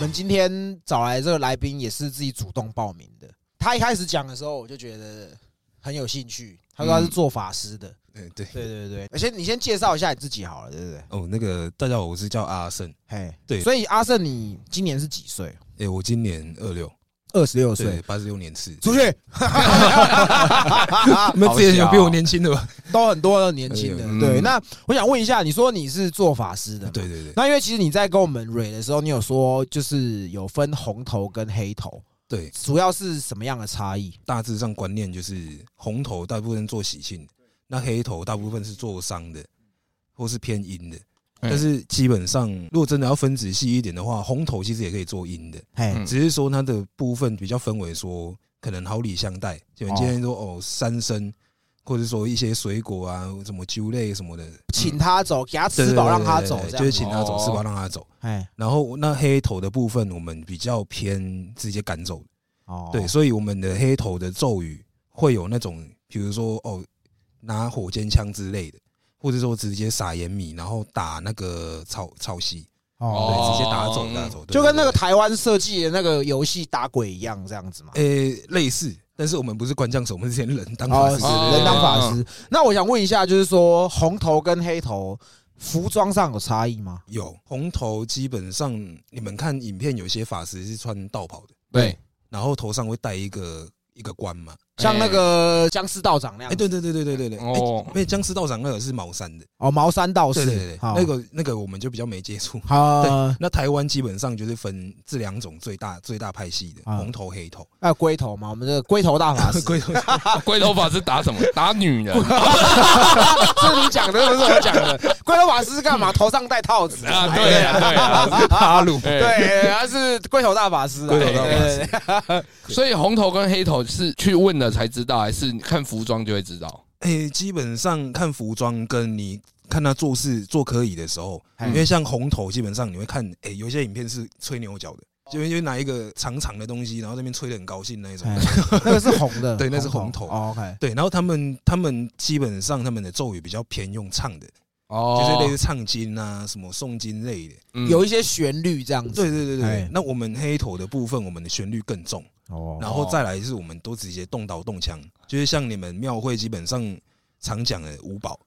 们今天找来这个来宾也是自己主动报名的。他一开始讲的时候，我就觉得很有兴趣。他说他是做法师的，对对对对对。而且你先介绍一下你自己好了，对不对？哦，那个大家好，我是叫阿胜。嘿，对所以阿胜，你今年是几岁？诶，我今年二六，二十六，岁。八十六年次。出去，你们之前有比我年轻的吧？都很多年轻的。嗯对，那我想问一下，你说你是做法师的？对对对那因为其实你在跟我们蕊的时候，你有说就是有分红头跟黑头，对，主要是什么样的差异？大致上观念就是红头大部分做喜庆，那黑头大部分是做伤的，或是偏阴的。但是基本上，如果真的要分仔细一点的话，红头其实也可以做阴的，只是说它的部分比较分为说，可能好礼相待，就你今天说哦三生，或者说一些水果啊，什么酒类什么的，请他走，给他对吃饱，让他走，这样。对就是请他走，哦。吃饱让他走。哎，然后那黑头的部分，我们比较偏直接赶走，哦，对，所以我们的黑头的咒语会有那种，比如说哦，拿火尖枪之类的，或者说直接撒盐米，然后打那个草草席，对，哦，直接打走打走，对就跟那个。对对台湾设计的那个游戏打鬼一样，这样子嘛。诶，类似，但是我们不是关将手，我们是先人当法哦，师，对对对人当法师。那我想问一下，就是说红头跟黑头服装上有差异吗？有红头，基本上你们看影片，有些法师是穿道袍的，对，然后头上会戴一个一个冠嘛。像那个僵尸道长那样哎，对对对对对对对，哦哦，因为僵尸道长那个是茅山的，哦，茅山道士，对对对那个那个我们就比较没接触。好，那台湾基本上就是分这两种最大最大派系的，啊红头黑头。啊龟头嘛，我们这个龟头大法师，龟头 龟头法师打什么？打女人 是你讲的，不是我讲的。龟头法师是干嘛？头上戴套子啊？对啊，对啊，哈鲁，对。对，他是龟头大法师啊。龟头大法师，所以红头跟黑头是去问了才知道，还是你看服装就会知道？哎，基本上看服装跟你看他做事做可以的时候，嗯因为像红头，基本上你会看，哎，有些影片是吹牛角的，就因为拿一个长长的东西，然后那边吹的很高兴那一种。哎 那个是红的，对那是红头哦 OK，对，然后他们他们基本上他们的咒语比较偏用唱的，哦就是类似唱经啊、什么诵经类的。嗯有一些旋律这样子。对对对哎对，那我们黑头的部分，我们的旋律更重。哦然后再来是我们都直接动刀动枪，就是像你们庙会基本上常讲的五宝，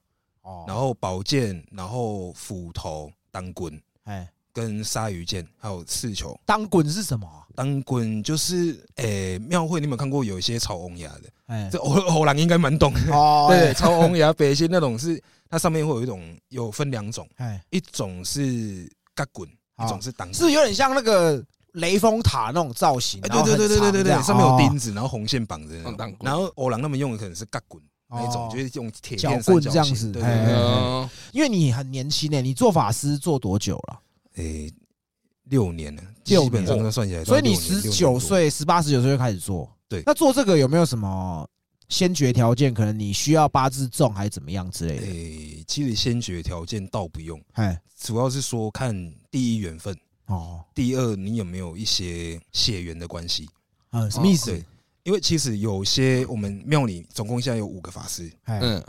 哦然后宝剑，然后斧头、当棍哎，跟鲨鱼剑，还有刺球。当滚是什么啊？当棍就是诶，庙会你有没有看过有一些炒翁牙的？哎，这欧欧郎应该蛮懂的。哦，对，炒翁牙北些那种是它上面会有一种有分两种，哎，一种是嘎滚，好一种是当棍。是有点像那个雷峰塔那种造型，对对对对对对对，上面有钉哦子，然后红线绑着然后欧郎他们用的可能是嘎滚那一种，哦就是用铁棍这样子对对对。嗯，因为你很年轻诶，你做法师做多久了？诶，六年了，基本上都算起来所以你十九岁、十八、十九岁就开始做。对那做这个有没有什么先决条件？可能你需要八字重还是怎么样之类。的？诶，其实先决条件倒不用，哎，主要是说看第一缘分，哦，第二你有没有一些血缘的关系。嗯，什么意思？对？因为其实有些我们庙里总共现在有五个法师，哎，嗯，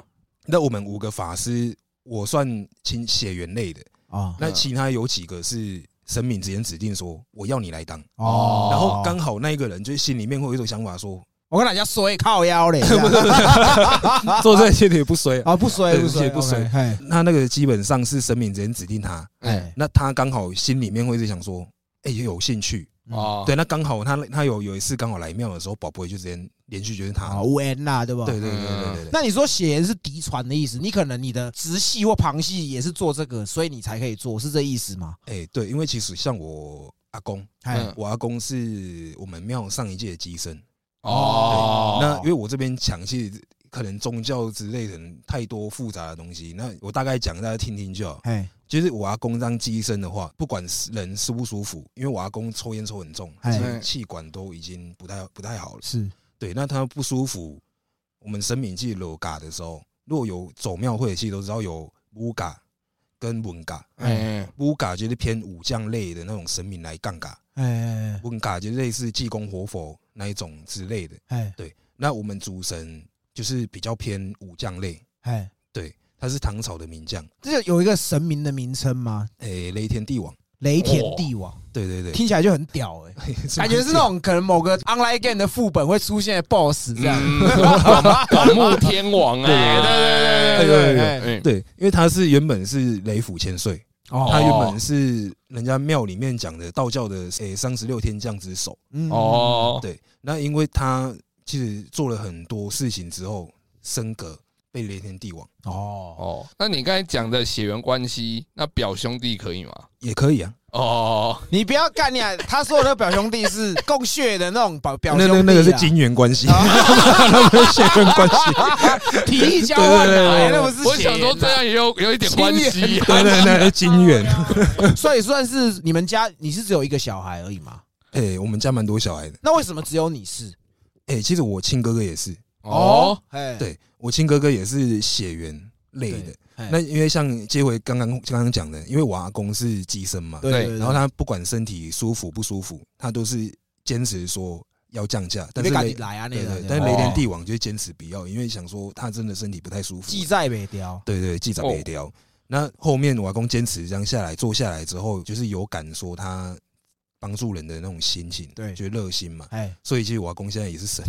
那我们五个法师，我算亲血缘类的，哦，那其他有几个是神明直接指定说我要你来当，哦，然后刚好那一个人就心里面会有一种想法说，我跟大家衰靠腰嘞，做这些也不衰啊。啊，不衰不衰不衰。那那个基本上是神明直接指定他，哎，那他刚好心里面会一直想说，哎、有兴趣，哦，对，那刚好他他有有一次刚好来庙的时候，宝贝就直接连续就是他，啊，无缘啦，对吧？对对对对对对，那你说血缘是嫡传的意思？你可能你的直系或旁系也是做这个，所以你才可以做，是这意思吗？哎、对，因为其实像我阿公，我阿公是我们庙上一届的机身。哦，那因为我这边讲，其实可能宗教之类的太多复杂的东西，那我大概讲大家听听就好。哎就是我阿公当机身的话，不管是人舒不舒服，因为我阿公抽烟抽很重，气管都已经不太不太好了。是。对，那他不舒服，我们生命记楼嘎的时候，如果有走庙会的，戏都知道有乌嘎跟文嘎。哎，乌嘎就是偏武将类的那种神明来杠嘎，哎文嘎就类似济公活佛那一种之类的。哎对，那我们主神就是比较偏武将类，哎，对，他是唐朝的名将，这有一个神明的名称吗？哎、雷天帝王。雷田帝王，对对对，听起来就很屌哎，感觉是那种可能某个 online game 的副本会出现的 BOSS 这样。广目天王哎，对对对对对，对，对，因为他是原本是雷府千岁，哦他原本是人家庙里面讲的道教的诶三十六天降之首。嗯。哦，对，那因为他其实做了很多事情之后升格被雷天帝王。哦，哦，那你刚才讲的血缘关系，那表兄弟可以吗？也可以啊，哦，你不要干你啊！他说的那个表兄弟是共血的那种表 表兄弟啊，那那个是金元关系，那个是血缘关系，体力交换对对对。来，对那不是我想说这样也有有一点关系对对，那是金缘。所以算是你们家你是只有一个小孩而已吗？哎，我们家蛮多小孩的，那为什么只有你是？哎，其实我亲哥哥也是，哦，，哎，对我亲哥哥也是血缘类的。那因为像接回刚刚刚刚讲的，因为我阿公是机身嘛，对，然后他不管身体舒服不舒服，他都是坚持说要降价，但是雷来啊，那个但是雷天帝王就坚持不要，因为想说他真的身体不太舒服，记在北雕，对对记长哦北雕。那后面我阿公坚持这样下来，做下来之后，就是有感说他帮助人的那种心情，对。就热心嘛。哎，所以其实我阿公现在也是神，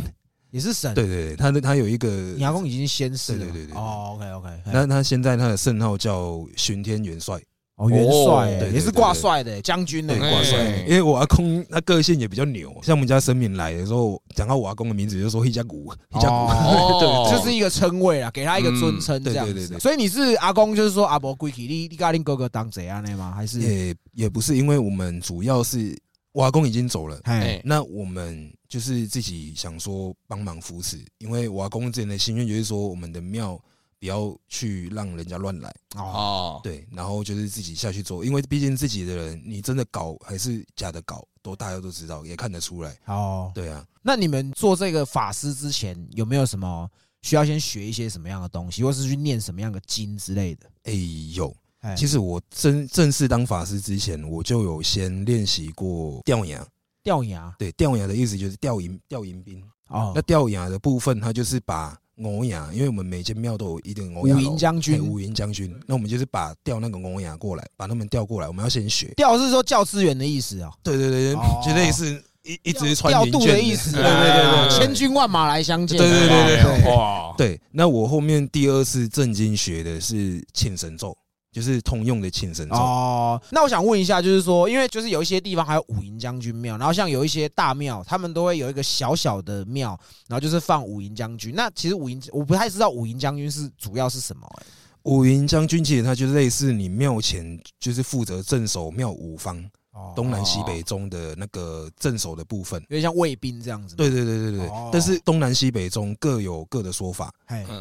也是神，对对对，他的他有一个，你阿公已经先逝了，对对对对。哦，OK OK，那他现在他的圣号叫巡天元帅，哦元帅也是挂帅的将军呢对，，哎挂帅。因为我阿公他个性也比较牛，像我们家神明来的时候，讲到我阿公的名字就说一家鼓，一家鼓，哦。就是一个称谓啊，给他一个尊称这样子。嗯对对。对对所以你是阿公，就是说阿伯归去，你你跟你哥哥当怎样的吗？还是？也也不是，因为我们主要是我阿公已经走了，哎哎，那我们就是自己想说帮忙扶持，因为我阿公之前的心愿就是说，我们的庙不要去让人家乱来，哦哦，对，然后就是自己下去做，因为毕竟自己的人，你真的搞还是假的搞，都大家都知道，也看得出来，哦，对啊，那你们做这个法师之前有没有什么需要先学一些什么样的东西，或是去念什么样的经之类的？哎、有，哎。其实我正正式当法师之前，我就有先练习过吊牙，吊牙。对，吊牙的意思就是吊银吊银兵，哦。那，吊牙的部分，它就是把欧牙，因为我们每间庙都有一定欧武牙楼。营将军。嘿武营将军，那我们就是把调那个欧牙过来，把他们调过来，我们要先学。调是说教资源的意思哦，对对对哦。对，就类似一一直传调度的意思，对对对千军万马来相见，对对对对对。哇，对。那我后面第二次正经学的是请神咒，就是通用的庆神咒。哦，那我想问一下，就是说，因为就是有一些地方还有五营将军庙，然后像有一些大庙，他们都会有一个小小的庙，然后就是放五营将军。那其实五营我不太知道五营将军是主要是什么、欸，武营将军其实他就是类似你庙前就是负责镇守庙五方哦东南西北中的那个镇守的部分。有点像卫兵这样子。对，对对对对哦，但是东南西北中各有各的说法。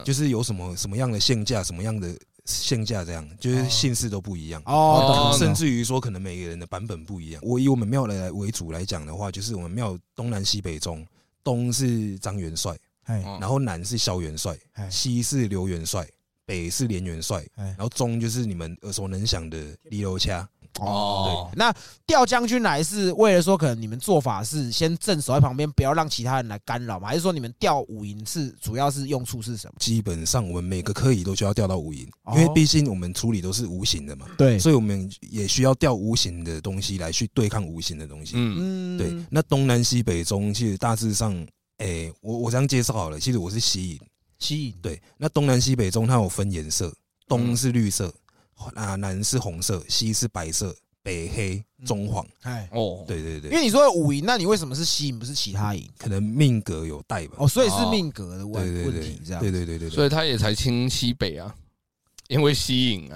就是有什么什么样的限价，什么样的限价，这样就是哦姓氏都不一样。哦，甚至于说，可能每个人的版本不一样。我以我们庙来为主来讲的话，就是我们庙东南西北中，东是张元帅，然后南是萧元帅，哎西是刘元帅，北是连元帅，哎然后中就是你们耳熟能详的李楼掐。哦，那调将军来是为了说，可能你们做法是先镇守在旁边，不要让其他人来干扰吗？还是说你们调五营是主要是用处是什么？基本上我们每个科仪都需要调到五营，哦因为毕竟我们处理都是无形的嘛，对所以我们也需要调无形的东西来去对抗无形的东西。嗯，嗯对，那东南西北中其实大致上，诶、我我这样介绍好了，其实我是西营。吸引对，那东南西北中它有分颜色，东嗯是绿色，啊南是红色，西是白色，北黑，中黄。哎，哦，对对对，因为你说有武营，那你为什么是吸引不是其他营？可能命格有带吧。哦，所以是命格的问问题这样。对对对对对。所以他也才清西北啊，因为吸引啊。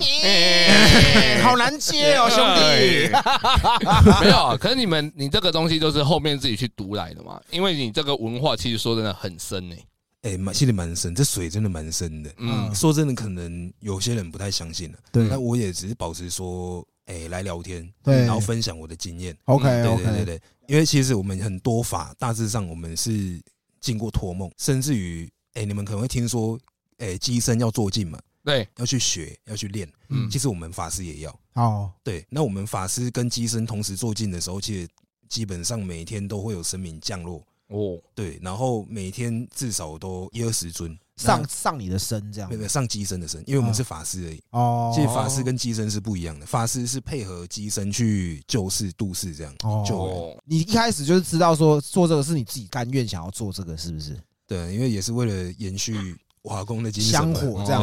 好难接哦，兄弟。没有啊，可是你们你这个东西都是后面自己去读来的嘛？因为你这个文化其实说真的很深呢、哎，蛮心里蛮深，这水真的蛮深的。嗯，说真的，可能有些人不太相信了。对那我也只是保持说，哎，来聊天，对然后分享我的经验。OK 对对对 OK，对，因为其实我们很多法大致上我们是经过托梦，甚至于，哎，你们可能会听说，哎，机身要做镜嘛，对，要去学，要去练。嗯其实我们法师也要。哦，对，那我们法师跟机身同时做镜的时候，其实基本上每天都会有神明降落。哦，对，然后每天至少都一二十尊上上你的身这样没有上机身的身，因为我们是法师而已。哦，其实法师跟机身是不一样的，法师是配合机身去救世度世这样哦你一开始就是知道说做这个是你自己甘愿想要做这个，是不是？对，因为也是为了延续瓦工的精神香。火这样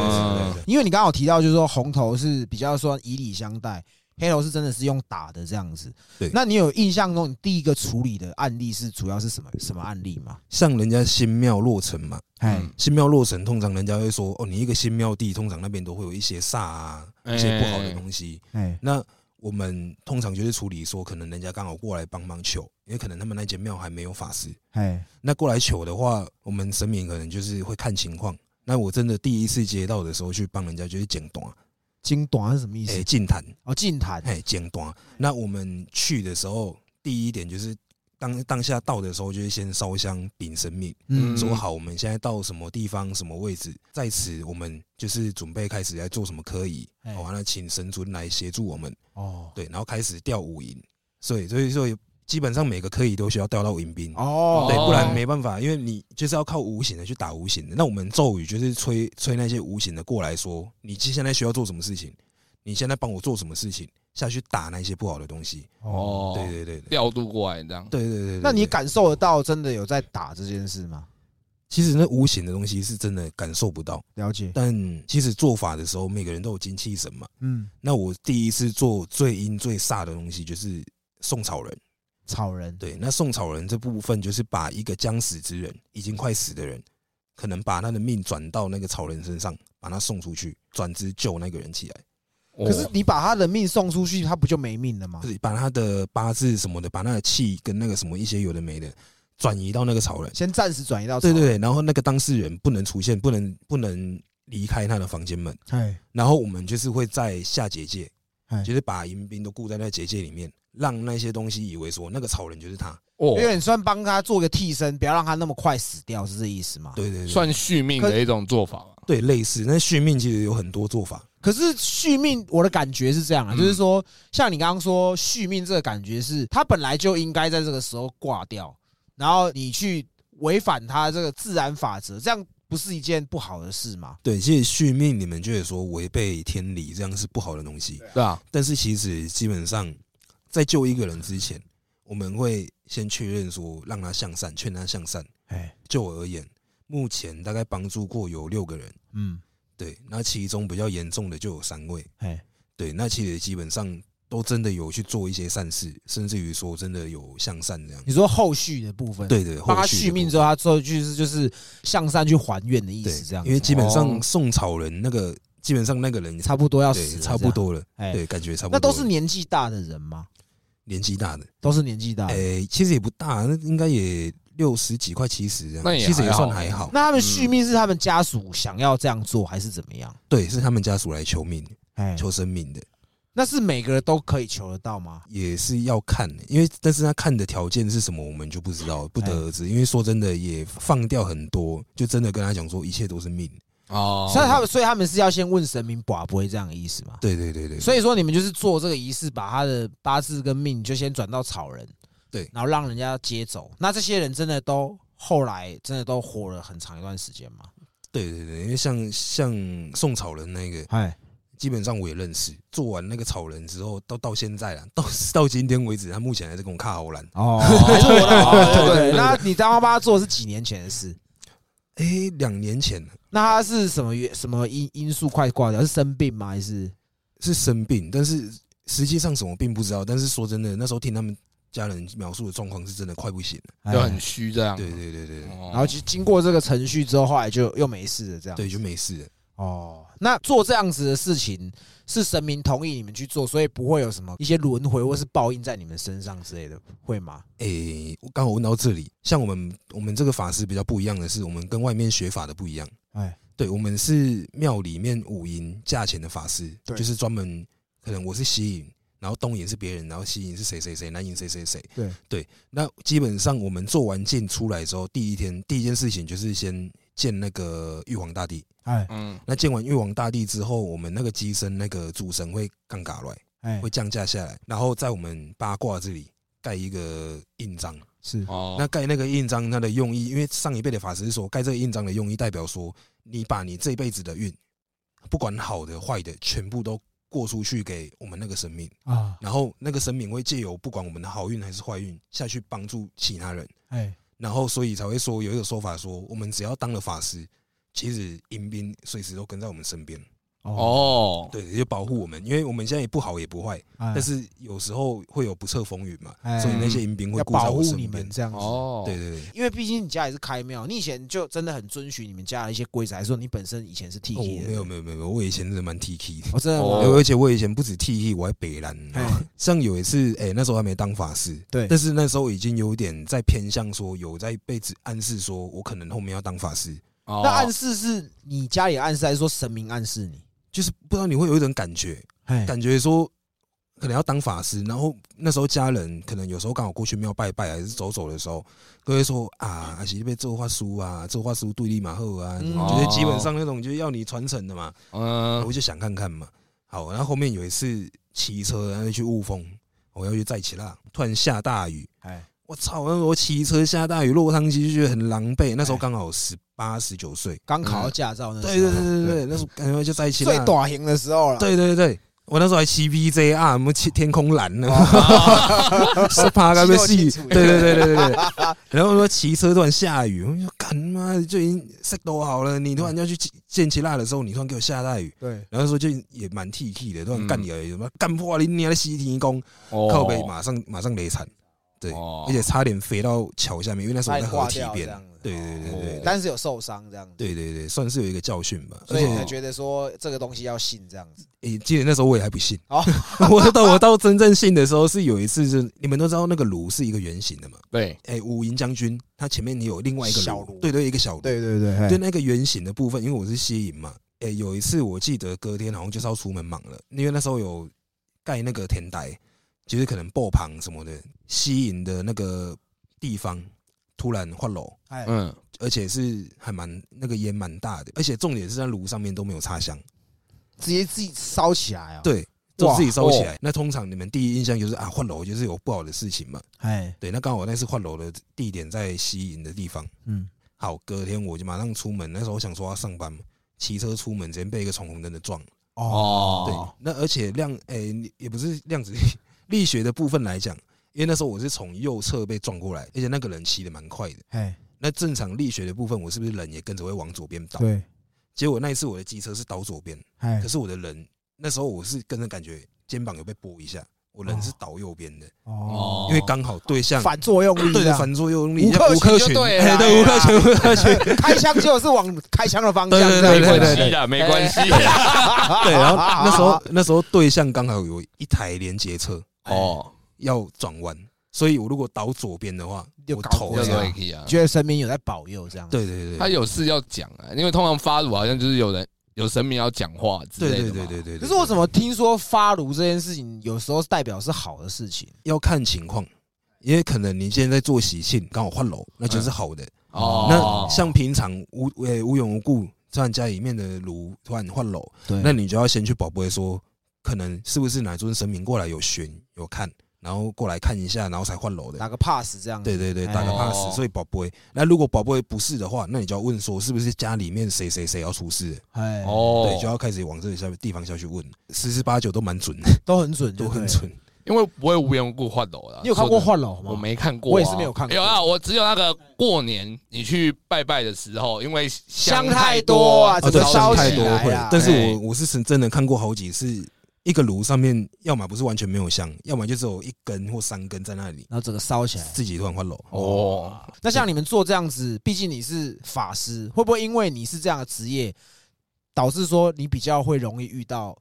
子。因为你刚好提到，就是说红头是比较说以礼相待，黑楼是真的是用打的这样子。对那你有印象中你第一个处理的案例是主要是什么什么案例吗？像人家新庙落成嘛，哎嗯新庙落成，通常人家会说，哦，你一个新庙地，通常那边都会有一些煞啊，一些不好的东西。哎那我们通常就是处理说，可能人家刚好过来帮忙求，因为可能他们那间庙还没有法师。哎那过来求的话，我们神明可能就是会看情况。那我真的第一次接到的时候，去帮人家就是剪短，金短是什么意哎，思？净坛，哦，净坛。哎，剪短。那我们去的时候，第一点就是当当下到的时候，就是先烧香禀神明，嗯。说好我们现在到什么地方、什么位置，在此我们就是准备开始来做什么科仪，哎好，那请神尊来协助我们，哦。对，然后开始调五营，所以所以说基本上每个科仪都需要调到迎宾。哦，对，哦不然没办法，因为你就是要靠无形的去打无形的。那我们咒语就是催催那些无形的过来说，你现在需要做什么事情，你现在帮我做什么事情，下去打那些不好的东西。哦，对对对对调度过来这样。对对对对。那你感受得到真的有在打这件事吗？其实那无形的东西是真的感受不到，了解，但其实做法的时候，每个人都有精气神嘛。嗯，那我第一次做最阴最煞的东西就是送草人。草人，对，那送草人这部分就是把一个将死之人，已经快死的人，可能把他的命转到那个草人身上，把他送出去，转之救那个人起来，哦可是你把他的命送出去，他不就没命了吗就？是把他的八字什么的，把他的气跟那个什么一些有的没的转移到那个草人。先暂时转移到草对对对，然后那个当事人不能出现，不能不能离开他的房间门，哎然后我们就是会在下结界，哎，就是把迎宾都固在那结界里面，让那些东西以为说那个草人就是他。哦因，为你算帮他做个替身，不要让他那么快死掉，是这意思吗？。对对对，算续命的一种做法嘛。对类似。那续命其实有很多做法。可是续命，我的感觉是这样啊，嗯就是说，像你刚刚说续命这个感觉是，他本来就应该在这个时候挂掉，然后你去违反他这个自然法则，这样不是一件不好的事吗？对，其实续命你们觉得说违背天理，这样是不好的东西。对啊，但是其实基本上，在救一个人之前，我们会先确认说让他向善，劝他向善。哎，就我而言，目前大概帮助过有六个人，嗯，对，那其中比较严重的就有三位，哎，对，那其实基本上都真的有去做一些善事，甚至于说真的有向善这样。你说后续的部分，，对对，帮他后续续命之后，他最后就是就是向善去还愿的意对思，这样子，因为基本上哦。送草人那个，基本上那个人差不多要对死了，差不多了，这样，哎，对，感觉差不多了。那都是年纪大的人吗？年纪大的，都是年纪大的。诶，其实也不大，那应该也六十几快七十这样，那也其实也还好。算还好。那他们续命是他们家属想要这样做，还是怎么样？对，是他们家属来求命、哎，求生命的，那是每个人都可以求得到吗？也是要看的，因为但是他看的条件是什么，我们就不知道，不得而知。因为说真的，也放掉很多，就真的跟他讲说，一切都是命。哦，所以他们，所以他们是要先问神明，把不会这样的意思吗？对对对对，所以说你们就是做这个仪式，把他的八字跟命就先转到草人，对然后让人家接走。那这些人真的都后来真的都活了很长一段时间吗？对对对，因为像像宋草人那个，哎，基本上我也认识。做完那个草人之后，到到现在了，到到今天为止，他目前还在跟我卡好兰。哦，还是我的，哦对对对对。那你刚刚帮他做的是几年前的事？哎，两年前那他是什么原什么因因素快挂掉？是生病吗？还是是生病，但是实际上什么病不知道。但是说真的，那时候听他们家人描述的状况是真的快不行了。就很虚这样。对对对对哦，然后经经过这个程序之后，后来就又没事了，这样。对，就没事了。哦，那做这样子的事情是神明同意你们去做，所以不会有什么一些轮回或是报应在你们身上之类的，会吗？诶，我刚好问到这里，像我们我们这个法师比较不一样的是，我们跟外面学法的不一样。哎，对，我们是庙里面五营价钱的法师，对就是专门可能我是西营，然后东营是别人，然后西营是谁谁谁，南营谁谁谁。对对，那基本上我们做完剑出来之后，第一天第一件事情就是先见那个玉皇大帝。哎。嗯，那见完玉皇大帝之后，我们那个机身那个主神会杠嘎来，哎。会，降价下来，然后在我们八卦这里盖一个印章。是。哦，那盖那个印章，它的用意，因为上一辈的法师说，盖这个印章的用意代表说，你把你这辈子的运，不管好的坏的，全部都过出去给我们那个神明，啊，然后那个神明会借由不管我们的好运还是坏运下去帮助其他人，哎，然后所以才会说有一个说法说，我们只要当了法师，其实迎宾随时都跟在我们身边，哦，哦，对，就保护我们，因为我们现在也不好也不坏，但但是有时候会有不测风云嘛，哎所以那些迎宾会保护你我身边们。这样子。哦，对对对，因为毕竟你家也是开庙，你以前就真的很遵循你们家的一些规则，还是说你本身以前是 T 哦，K 的？没有没有没有，我以前真的蛮 T K 的，哦，真的哦？而且我以前不止 T K，我还北蓝。哎 像有一次，哎，那时候还没当法师，对但是那时候已经有点在偏向说，有在被指暗示说我可能后面要当法师，哦那暗示是你家里暗示，还是说神明暗示你？就是不知道你会有一种感觉，哎，感觉说可能要当法师，然后那时候家人可能有时候刚好过去庙拜拜，还是走走的时候，都会说啊，还是被做画书啊，做画书对立马后啊，嗯就是基本上那种就是要你传承的嘛。嗯我就想看看嘛。好，然后后面有一次骑车，然后去雾峰，我要去载骑啦，突然下大雨，哎，我操！那时候骑车下大雨落汤鸡，就觉得很狼狈。那时候哎刚好十八、十九岁，刚考到驾照那时候。对对对对对，那时候感觉就在一起最啦。短型的时候了。对对对，我那时候还骑 VJR，什么天天空蓝呢，哦。是怕该被戏。肌肉清楚对对对对对对。然后说骑车突然下雨，我说干妈就已经 set 都好了，你突然要去见其辣的时候，你突然给我下大雨。对，然后说就也蛮 T T 的，突然嗯。干你而已，什么干破你你的西天宫，哦。靠背马上马上雷惨，对，哦。而且差点飞到桥下面，因为那时候我在河挂堤边对对对对哦但是有受伤这样子，对对对，算是有一个教训吧。所以而且才觉得说这个东西要信这样子。诶，记得那时候我也还不信，哦。我到我到真正信的时候是有一次是你们都知道那个炉是一个圆形的嘛，对，诶，五营将军他前面你有另外一个小炉。对对，一个小炉，对对对，对那个圆形的部分，因为我是西营嘛，诶，有一次我记得隔天好像就是要出门忙了，因为那时候有盖那个天台，就是可能爆棚什么的，西营的那个地方突然换楼，哎，嗯，而且是还蛮那个烟蛮大的，而且重点是在炉上面都没有插香，直接自己烧起来啊。，对，就自己烧起哦来。那通常你们第一印象就是啊，换楼就是有不好的事情嘛，哎，对，那刚好那次换楼的地点在西营的地方。嗯，好，隔天我就马上出门。那时候我想说要上班嘛，骑车出门，直接被一个闯红灯的撞。哦对，那而且量诶、你也不是量子力 力学的部分来讲，因为那时候我是从右侧被撞过来，而且那个人骑的蛮快的。哎，那正常力学的部分，我是不是人也跟着会往左边倒？对，结果那一次我的机车是倒左边，哎可，是我的人那时候我是跟着感觉肩膀有被拨一下，我人是倒右边的，哦，因为刚好对象反作用力，反作用力，吴克群对对吴克群，吴克群，开枪就是往开枪的方向对对对对关系。的，没关系。对，然后那时候那时候对象刚好有一台连接车。哦，要转弯，所以我如果倒左边的话，就我头这样这个也可以啊。觉得神明有在保佑这样。，对对对，他有事要讲啊，因为通常发炉好像就是有人有神明要讲话之对对类的嘛。对对对。可是我怎么听说发炉这件事情，有时候代表是好的事情？要看情况？因为可能你现在在做喜庆，刚好换楼，那就是好的。哦，那像平常无诶无缘无故，突然家里面的炉突然换楼，那你就要先去宝贝说，可能是不是哪尊神明过来有巡有看，然后过来看一下，然后才换楼的。打个 pass 这样子。对对对，哎打个哦 pass，所以宝贝。那如果宝贝不是的话，那你就要问说，是不是家里面谁谁谁要出事？哎，哦，对，就要开始往这个下地方下去问，十之八九都蛮准的，都很准，都很。准。因为不会无缘无故换楼的。你有看过换楼吗？我没看过啊，我也是没有看过有啊，我只有那个过年你去拜拜的时候，因为香太太多啊哦，对，整个烧香太多会但是哎我我是真真的看过好几次，一个炉上面要么不是完全没有香，要么就只有一根或三根在那里，然后整个烧起来。自己突然换楼。哦，那像你们做这样子，毕竟你是法师，会不会因为你是这样的职业，导致说你比较会容易遇到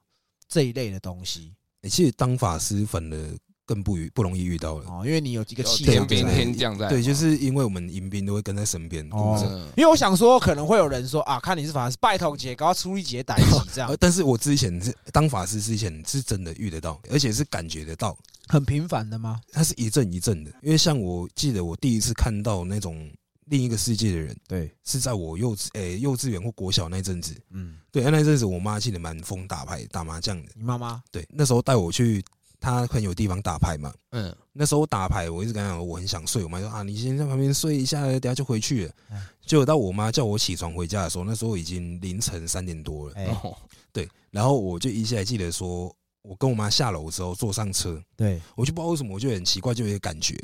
这一类的东西欸其实当法师反而更不遇不容易遇到了。哦，因为你有几个气天兵天将在，对，就是因为我们迎宾都会跟在身边。哦因为我想说，可能会有人说啊，看你是法师，拜托姐，搞出一节歹气 这样呃，但是我之前是当法师之前是真的遇得到，而且是感觉得到，很频繁的吗？它是一阵一阵的。因为像我记得我第一次看到那种另一个世界的人，对，是在我幼稚诶、幼稚园或国小那阵子。嗯，对，那阵子我妈记得蛮疯打牌打麻将的。你妈妈对，那时候带我去她很有地方打牌嘛。嗯，那时候我打牌，我一直跟他讲我很想睡，我妈说啊，你先在旁边睡一下，等下就回去了嗯。结果到我妈叫我起床回家的时候，那时候已经凌晨三点多了。哎，哦对，然后我就依稀还记得说，我跟我妈下楼之后坐上车，对，我就不知道为什么，我就很奇怪，就有一个感觉，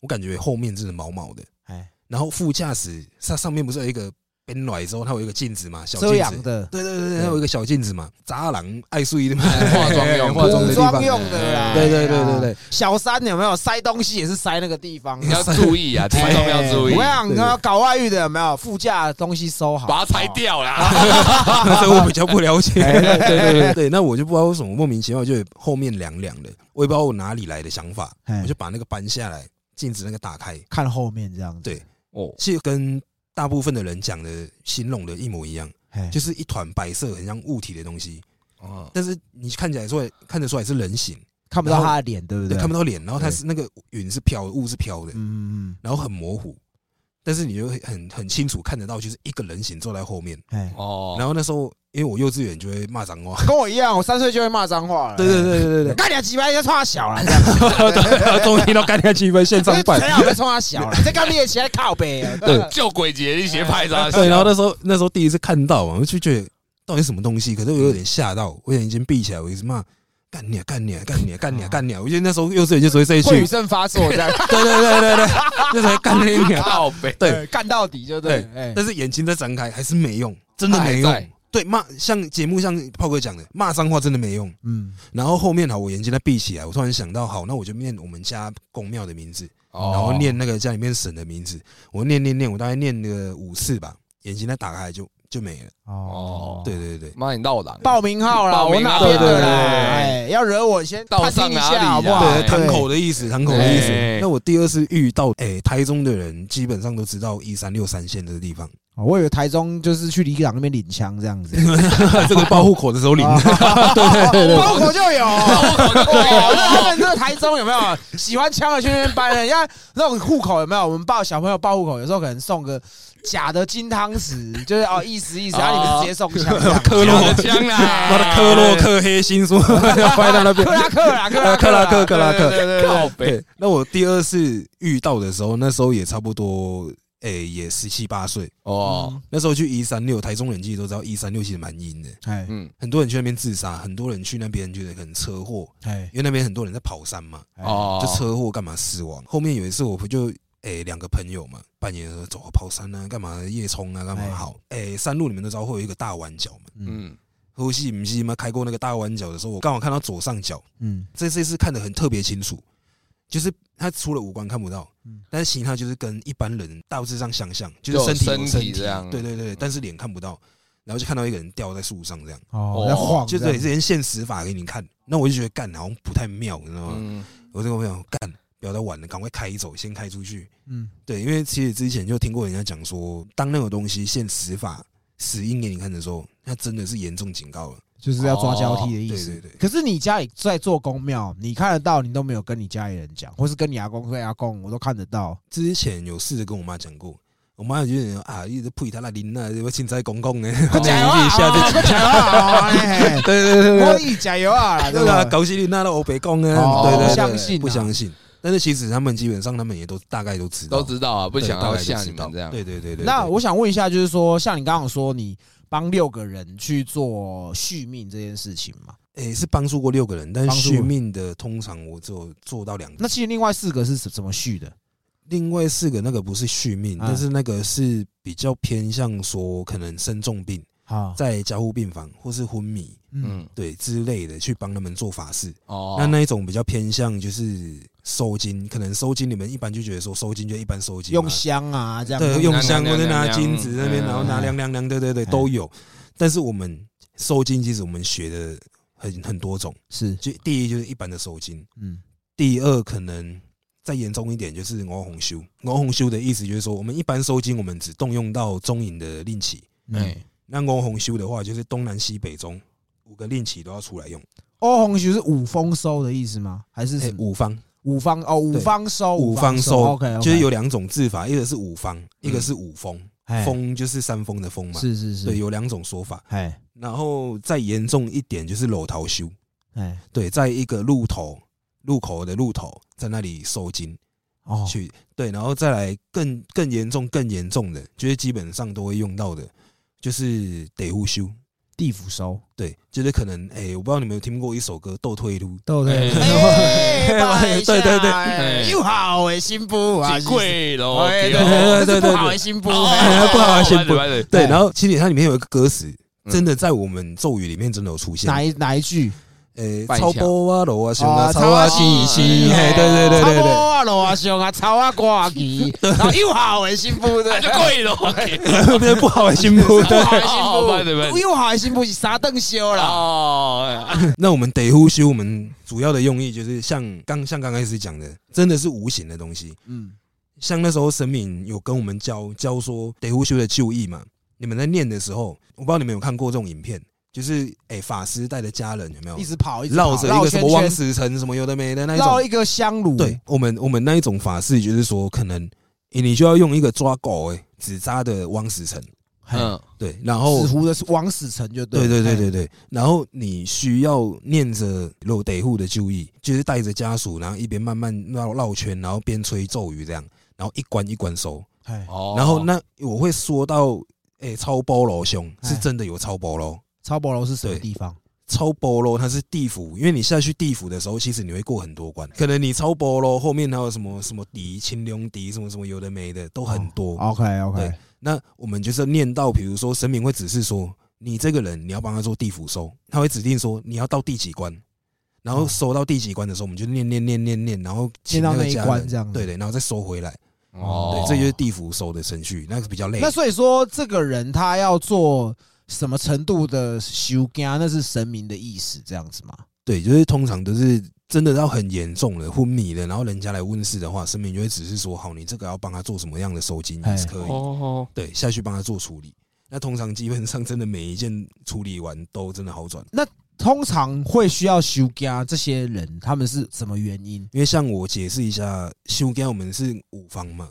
我感觉后面真的毛毛的。哎，然后副驾驶上上面不是有一个边来之后，它有一个镜子嘛，小遮镜子。阳的，对对对对，它有一个小镜子嘛，渣郎爱睡的嘛，化妆用化妆用的。啦。对对对对对，小三有没有塞东西也是塞那个地方？你要注意啊，听众要注意。哎我想搞外遇的有没有副驾的东西收好，把它拆掉啦。这我比较不了解。哎对对对对，那我就不知道为什么莫名其妙就后面凉凉的，我也不知道我哪里来的想法，哎。我就把那个搬下来，镜子那个打开，看后面这样子。对。哦，是跟大部分的人讲的形容的一模一样，哎，就是一团白色很像物体的东西，哦，但是你看起来出来看得出来是人形，看不到他的脸，对不对，看不到脸，然后它是那个云是飘的，雾是飘的，嗯嗯。然后很模糊，但是你就会很很清楚看得到，就是一个人形坐在后面。哦，然后那时候因为我幼稚园就会骂脏话，跟我一样，我三岁就会骂脏话了。对对对对对干你几百就冲他小了，这样对，终于听到干掉气氛线上版。谁好被冲他小了？这刚列起来靠背啊。对就鬼节一些拍照，对，然后那时候那时候第一次看到嘛，我就觉得到底什么东西，可是我有点吓到，我眼睛闭起来，我一直骂干你啊干你啊干你啊 干你啊干你啊！我觉得那时候幼稚园就只会这一句，会 对语症发作这样，对对对对，那才干你啊！靠背，对，干到底就对。哎，但是眼睛在张开还是没用，真的没用。对，骂像节目像炮哥讲的，骂脏话真的没用。嗯，然后后面好，我眼睛在闭起来，我突然想到，好，那我就念我们家公庙的名字，哦然后念那个家里面神的名字，我念念念，我大概念了五次吧，眼睛再打开就就没了。哦，对对对，妈你闹狼，报名号啦，我报名号哪边的啦？对。对对哎，要惹我先到上哪里下好不好？啦对，堂口的意思，堂口的意思。哎。那我第二次遇到，哎，台中的人基本上都知道一三六三线这个地方，哦我以为台中就是去里港那边领枪这样子，这个报户口的时候领。对 对对，包口就有。哦 哦，那他们这个台中有没有喜欢枪的去那边搬？人家那种户口有没有？我们报小朋友报户口，有时候可能送个假的金汤匙，就是哦意思意思，然后你们直接送枪这样。科洛假的枪啦，妈的科洛克黑心说拍到那边克。拉克啦，克拉克拉克克拉克对对对对靠背，对，那我第二次遇到的时候，那时候也差不多，诶，也十七八岁。哦，那时候去一三六，台中人其实都知道一三六其实蛮阴的，哎嗯，很多人去那边自杀，很多人去那边觉得可能车祸，哎因为那边很多人在跑山嘛，哦，就车祸干嘛死亡。后面有一次我不就诶两个朋友嘛，半夜的时候走跑山啊，干嘛夜冲啊，干嘛哎好？诶，山路你们都知道会有一个大弯角嘛，嗯。嗯，呼吸不是吗？开过那个大弯角的时候，我刚好看到左上角，嗯。这这次看得很特别清楚，就是他除了五官看不到嗯，但是其他就是跟一般人大致上相像，就就是身体有身身体体这样对对对，但是脸看不到，然后就看到一个人吊在树上这样，哦，在晃就对，之前现实法给你看，那我就觉得干好像不太妙，你知道吗？嗯，我这个朋友干，不要再玩了，赶快开走，先开出去。嗯对，因为其实之前就听过人家讲说，当那个东西现实法死硬给你看的时候，那真的是严重警告了。就是要抓交替的意思。对对对，可是你家里在做公庙，你看得到，你都没有跟你家里人讲，或是跟你阿公、跟阿公，我都看得到。之前有试着跟我妈讲过，我妈就觉得啊，一直呸他那林啊，我现在公公呢，加油 啊！一下就，加油啊！嘿对对对对我一加油啊！啦，对对啊，吧？高希林那的欧北公啊，哦对对对，不相信啊不相信。但是其实他们基本上他们也都大概都知道，都知道啊，不对想要吓你们这样，对对对对。对那我想问一下，就是说，像你刚刚说，你帮六个人去做续命这件事情嘛？诶是帮助过六个人，但是续命的通常我只有做到两个。那其实另外四个是怎怎么续的？另外四个那个不是续命，啊但是那个是比较偏向说可能生重病，好，在加护病房或是昏迷，嗯，嗯，对之类的去帮他们做法事。哦，那那一种比较偏向就是收金，可能收金你们一般就觉得说收金就一般收金，用香啊，这样。对用香或者拿金子那边，嗯然后拿凉凉凉，对对对哎。都有。但是我们收金其实我们学的很很多种，是，就第一就是一般的收金，嗯，第二可能再严重一点就是鹅红修。鹅红修的意思就是说，我们一般收金我们只动用到中影的令旗，哎，哎，那鹅红修的话就是东南西北中五个令旗都要出来用，欧红修是五丰收的意思吗？还是？五方。五方哦，五方收，五方收，OK，就是有两种字法，一个是五方，一个是五峰，哎峰就是山峰的峰嘛，是是是，对，有两种说法。哎然后再严重一点就是楼头修，哎对，在一个路头路口的路头，在那里收金哦，去，对，然后再来更更严重、更严重的，就是基本上都会用到的，就是得户修，地府烧，对，就是可能，哎、我不知道你们有听过一首歌《斗退路》，对不对？哎对对对。哎。又好诶新妇啊，几贵喽，哎对对对对，对 不好诶新妇，哦哎不好的先不对，哎然后其实它里面有一个歌词，嗯。真的在我们咒语里面真的有出现，哪一哪一句？呃，拜一下。超波啊，罗啊，熊啊，哦超啊，西西，嘿，对对对对对，啊，罗啊熊啊，草啊瓜吉，然后又好的新妇，对。那就贵了，对，不好的新妇，对不。好的又好的新妇是三顿修了。哦，那我们得呼修，我们主要的用意就是像刚像刚开始讲的，真的是无形的东西。嗯，像那时候神明有跟我们教教说得呼修的旧义嘛，你们在念的时候，我不知道你们有看过这种影片，就是哎、法师带着家人有没有？一直跑，一直绕着一个什么汪汪死城什么有的没的那一种，绕一个香炉，对我们我们那一种法师就是说，可能、诶你就要用一个抓狗哎纸扎的汪死城，嗯，嗯，对，然后纸糊的是王死城就对对对对对对，然后你需要念着漏得户的旧意，就是带着家属，然后一边慢慢绕绕圈，然后边吹咒语这样，然后一关一关收。哎，哦。然后那我会说到，哎、超波罗兄哎是真的有超波罗，超薄楼是什么地方？超波罗它是地府，因为你下去地府的时候，其实你会过很多关，可能你超波罗后面还有什么什么敌、青龙敌什么什么有的没的都很多。OK OK，那我们就是念到，比如说神明会指示说，你这个人你要帮他做地府收，他会指定说你要到第几关，然后收到第几关的时候，我们就念念念念念，然后请念到那一关这样。对对，然后再收回来，哦。对，这就是地府收的程序，那个是比较累。那。所以说这个人他要做什么程度的修家，那是神明的意思，这样子吗？对，就是通常都是真的要很严重了，昏迷了，然后人家来问事的话，神明就会只是说，好，你这个要帮他做什么样的收金也是可以，哦，对，下去帮他做处理。那通常基本上真的每一件处理完都真的好转。那通常会需要修家这些人，他们是什么原因？因为像我解释一下，修家我们是五方嘛，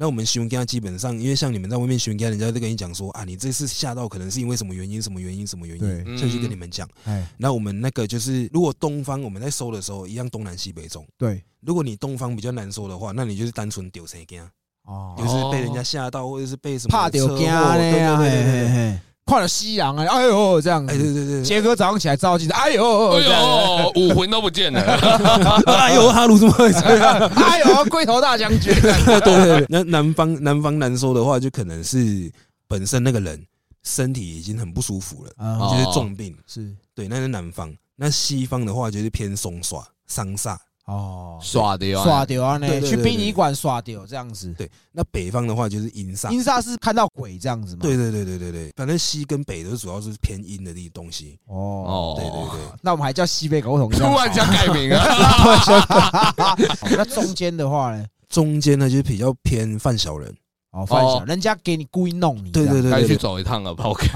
那我们熊家基本上，因为像你们在外面熊家，人家都跟你讲说啊，你这次吓到可能是因为什么原因，什么原因，什么原因，对。下去跟你们讲。哎，那我们那个就是，如果东方我们在收的时候，一样东南西北中。对，如果你东方比较难收的话，那你就是单纯丢谁家，哦。就是被人家吓到，或者是被什么怕丢家对对呢，对对对对。嘿，看了西洋啊，哎呦这样哎，对子。对对对，杰哥早上起来照镜子，哎呦，哎呦，武魂都不见了，哎呦，哈鲁怎么会这样？哎呦，龟头大将军，对对对，那南方南方难说的话，就可能是本身那个人身体已经很不舒服了，就是重病。是对，那是南方。那西方的话就是偏松耍、桑煞。哦，耍掉啊，耍掉啊呢，去殡仪馆耍掉这样子。对，那北方的话就是阴煞。阴煞是看到鬼这样子嘛？对对对对对对，反正西跟北都主要是偏阴的地东西。哦，哦，对对对，那我们还叫西北狗桶。突然想改名啊，好那中间的话呢？中间呢就是比较偏犯小人。哦，范小，哦人家给你故意弄你，对对对，该去走一趟了吧？OK，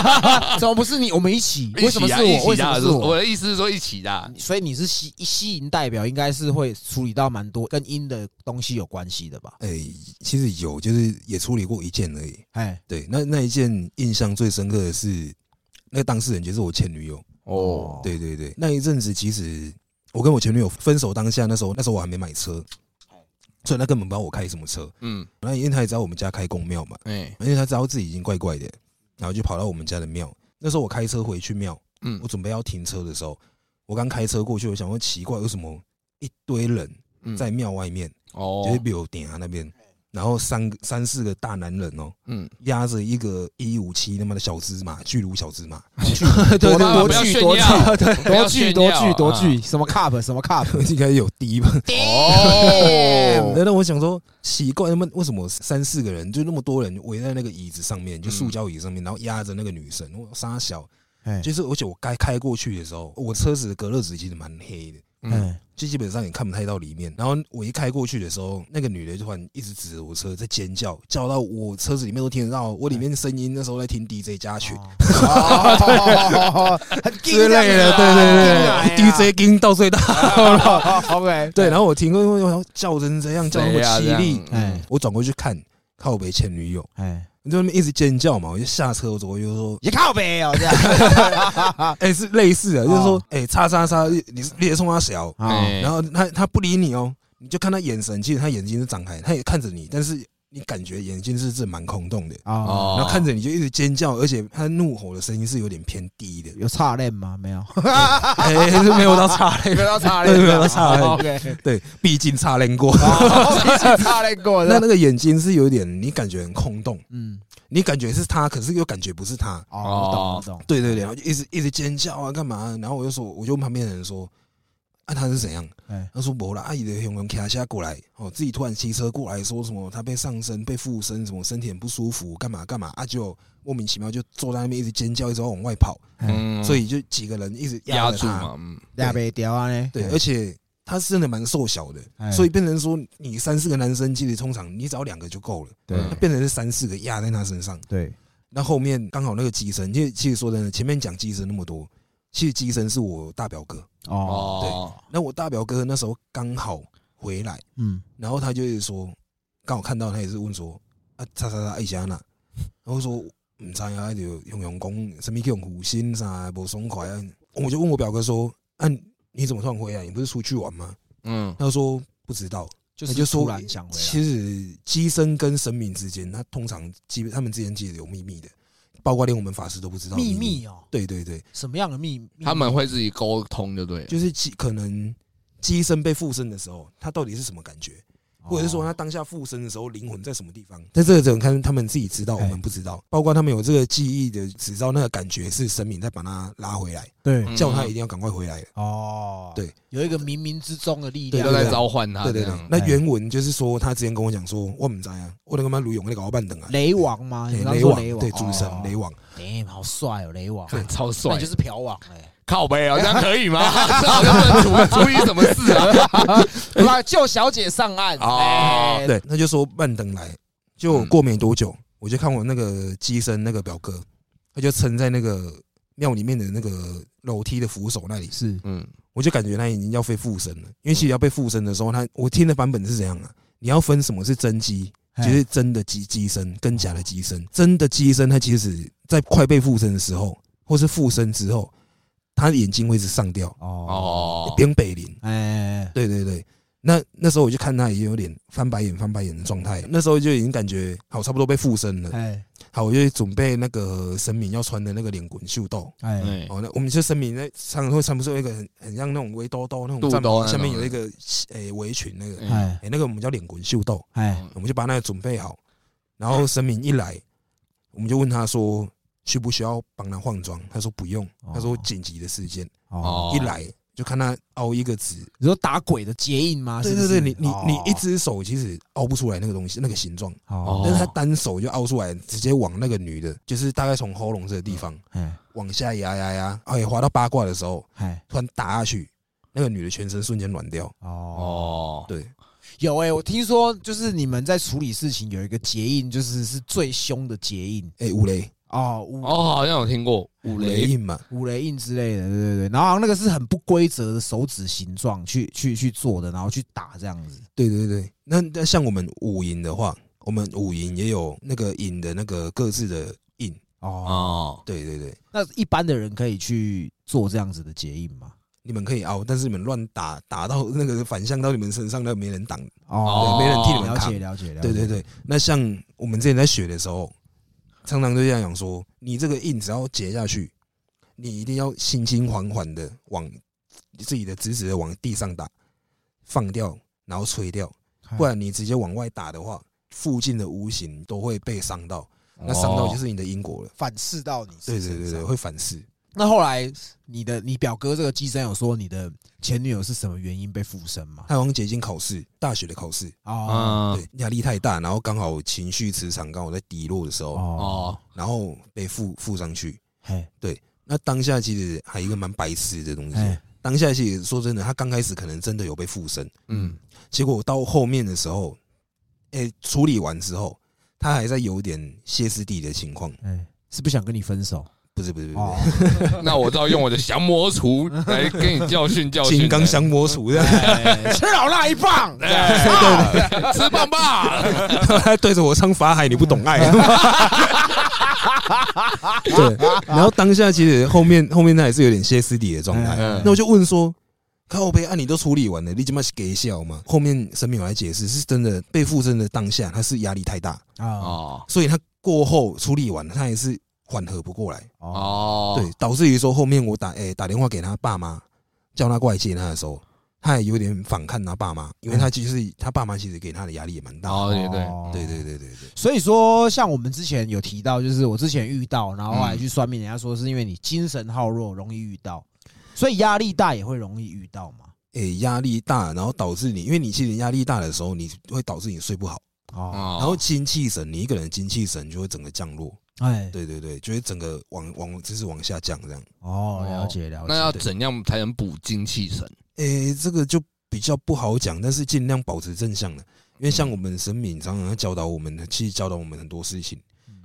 怎么不是你？我们一起，为 什么是我？为起啊！什么是我？我的意思是说一起的，所以你是吸吸引代表，应该是会处理到蛮多跟阴的东西有关系的吧？哎，其实有，就是也处理过一件而已。哎，对，那那一件印象最深刻的是，那个当事人就是我前女友。哦，对对对，那一阵子其实我跟我前女友分手当下，那时候那时候我还没买车，所以他根本不知道我开什么车。嗯，那因为他也知道我们家开公庙嘛，哎，因为他知道自己已经怪怪的，然后就跑到我们家的庙。那时候我开车回去庙，嗯。我准备要停车的时候，我刚开车过去，我想说奇怪，为什么一堆人嗯。在庙外面，哦。就是，比如顶啊那边，然后三个三四个大男人哦，嗯，压着一个一五七他妈的小芝麻，巨乳小芝麻，多对多巨多巨多巨多巨多啊。巨什么 cup 什么 cup？应该有低吧？哦，那我想说，奇怪，他们为什么三四个人就那么多人围在那个椅子上面，就塑胶椅上面，然后压着那个女生，我傻小，哎。就是而且我该开过去的时候，我车子的隔热纸其实蛮黑的，嗯，哎就基本上也看不太到里面。然后我一开过去的时候，那个女的就突然一直指着我车在尖叫，叫到我车子里面都听得到，我里面的声音那时候在听 DJ 加群。之类的，对对对，DJ 音到最大，OK，对，然后我听过我叫成这样，叫那么凄厉，嗯我转过去看，靠北前女友，哎，你在那边一直尖叫嘛，我就下车，我走过去就说，你靠北哦，这样。哎，是类似的，就是说哦，哎，叉叉叉，你是你也冲他小，然后他他不理你哦，你就看他眼神，其实他眼睛是张开，他也看着你，但是你感觉眼睛是是蛮空洞的，哦，然后看着你就一直尖叫，而且他怒吼的声音是有点偏低的，有差链吗？没有，哎，是没有到差嘞，有到差对没有到差链 OK，对，毕竟差练过。哦差链过，那那个眼睛是有点，你感觉很空洞，嗯，你感觉是他，可是又感觉不是他。哦，我懂懂，对对对，然后就一直一直尖叫啊，干嘛？然后我就说，我就问旁边的人说，啊，他是怎样？哎，他说没啦，阿姨的熊熊卡下过来，哦，自己突然骑车过来说什么，他被上身、被附身，什么身体很不舒服，干嘛干嘛啊，就莫名其妙就坐在那边一直尖叫，一直要往外跑，嗯，所以就几个人一直压着他。住嘛，嗯，俩被掉啊呢，对，而且他是真的蛮瘦小的，哎。所以变成说你三四个男生，其实通常你找两个就够了。对。那变成是三四个压在他身上。对，那后面刚好那个机身，因为其实说真的，前面讲机身那么多，其实机身是我大表哥。哦，对，那我大表哥那时候刚好回来，嗯，然后他就是说，刚好看到他也是问说啊，叉叉叉爱啥哪？然后说唔知啊，就用用讲什么用虎心啥不爽快啊。我就问我表哥说，啊，你怎么突然回来？你不是出去玩吗？嗯，他说不知道。就是突然想回来，其实机身跟神明之间，他通常基本他们之间其实有秘密的，包括连我们法师都不知道秘密。密哦，对对对，什么样的秘密？他们会自己沟通，就对了，就是机可能机身被附身的时候，他到底是什么感觉，或者是说他当下附身的时候灵魂在什么地方？在这个只能看他们自己知道，我哎们不知道。包括他们有这个记忆的，只知道那个感觉是神明在把他拉回来，对嗯叫他一定要赶快回来。哦，对，有一个冥冥之中的力量在召唤他，对对对，那原文就是说，他之前跟我讲说，我唔知啊，我那个妈卢勇那个老板等啊，雷王吗？雷王对主神哦雷王。哎，好帅哦，雷王，看 超那帅你就，是嫖王哎，靠背啊，这样可以吗？这好像不能处处理什么事啊？对吧？救小姐上岸哦哎对，他就说慢等来，就过没多久，我就看我那个机身那个表哥，他就撑在那个庙里面的那个楼梯的扶手那里，是嗯，我就感觉他已经要被附身了。因为其实要被附身的时候，他我听的版本是怎样啊？你要分什么是真机，哎就是真的机机身跟假的机身。真的机身，它其实在快被附身的时候，或是附身之后，他的眼睛会一直上吊，哦。哦，边北林。哎，对对对，那那时候我就看他已经有点翻白眼、翻白眼的状态，那时候就已经感觉好差不多被附身了。哎。好，我就准备那个神明要穿的那个脸滚袖豆。哎。哎，哦，那我们就神明在常常会穿不是有一个很很像那种围兜兜那种战袍，下面有一个诶围裙那个，哎，那个我们叫脸滚袖豆，哎。我们就把那个准备好，然后神明一来，我们就问他说需不需要帮他换装，他说不用，他说哦紧急的事件，哦，一来就看他凹一个纸，你说打鬼的结印吗？对是不是？对对，你你你一哦只手其实凹不出来那个东西，那个形状，哦。但是他单手就凹出来，直接往那个女的，就是大概从喉咙这个地方哎往下压压压，哎，滑到八卦的时候，哎突然打下去，那个女的全身瞬间软掉。哦。哦，对，有哎，我听说就是你们在处理事情有一个结印，就是是最凶的结印哎，五雷哦，五哦，好像有听过五雷，印嘛，五雷印之类的，对对对。然后那个是很不规则的手指形状去去去做的，然后去打这样子。对对对。那那像我们五营的话，我们五营也有那个营的那个各自的印。哦，哦，对对对，那一般的人可以去做这样子的结印吗？你们可以凹，但是你们乱打打到那个反向到你们身上，那没人挡。哦，没人替你们了解了解了解。对对对，那像我们之前在学的时候，常常就这样讲说，你这个印只要结下去，你一定要心心缓缓的往自己的直直的往地上打，放掉，然后吹掉，哎，不然你直接往外打的话，附近的无形都会被伤到，那伤到就是你的因果了。反噬到你对对对对，会反噬。那后来你的你表哥这个机身有说你的前女友是什么原因被附身吗？太阳结晶考试，大学的考试，哦。嗯，对压力太大，然后刚好情绪磁场刚好在低落的时候，哦，哦，然后被附附上去。嘿，那当下其实还有一个蛮白痴的东西哎，当下其实说真的，他刚开始可能真的有被附身，嗯，结果到后面的时候，哎，处理完之后，他还在有点歇斯底里的情况，哎，是不想跟你分手不是不是不哦。是，那我只好用我的降魔杵来跟你教训教训。金刚降魔杵这样，哎。吃老辣一棒，哎，吃棒棒。他 对着我唱法海，你不懂爱。对，然后当下其实后面后面他也是有点歇斯底里的状态，嗯。那我就问说。靠背啊，你都处理完了，你怎么是给笑嘛？后面神明有来解释，是真的被附身的当下，他是压力太大，啊哦。所以他过后处理完了，他也是缓和不过来，哦。哦，对，导致于说后面我打诶、打电话给他爸妈，叫他过来接他的时候，他也有点反抗他爸妈，因为他其实他爸妈其实给他的压力也蛮大。的。哦，也对，对对对对对，所以说，像我们之前有提到，就是我之前遇到，然后后来去算命，人家说是因为你精神耗弱，容易遇到，所以压力大也会容易遇到嘛。诶、压力大，然后导致你，因为你其实压力大的时候，你会导致你睡不好，哦，哦。然后精气神，你一个人精气神就会整个降落，哎，对对对，就是整个往往就是往下降这样。哦，了解了解。那要怎样才能补精气神？诶、这个就比较不好讲，但是尽量保持正向的，因为像我们神明常常教导我们，其实教导我们很多事情，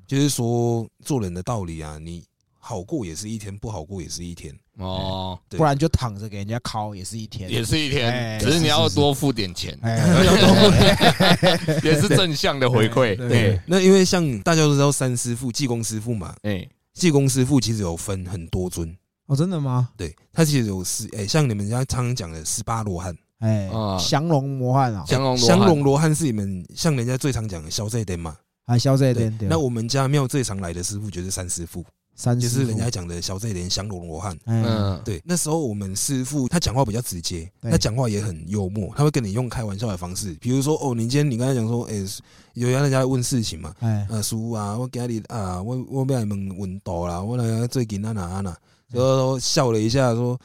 就是说做人的道理啊，你好过也是一天，不好过也是一天。哦，不然就躺着给人家敲也是一天，也是一哎天，只是你要多付点钱，哎，也是正向的回馈。对对，那因为像大家都知道三师傅、济公师傅嘛，哎，济公师傅其实有分很多尊，哦，真的吗？对他其实有十，哎、像你们家常常讲的十八罗汉，哎啊，降龙罗汉啊，降龙罗汉。降龙罗汉是你们像人家最常讲的消灾点嘛，啊消这一点，那我们家庙最常来的师傅就是三师傅，三就是人家讲的小寨连降龙罗汉。嗯，嗯，对，那时候我们师傅他讲话比较直接，他讲话也很幽默，他会跟你用开玩笑的方式，比如说哦，你今天你刚才讲说，诶、有人家问事情嘛，哎，啊，叔啊，我今日啊，我我要来问温度啦，我来最近啊哪啊哪，然后笑了一下说。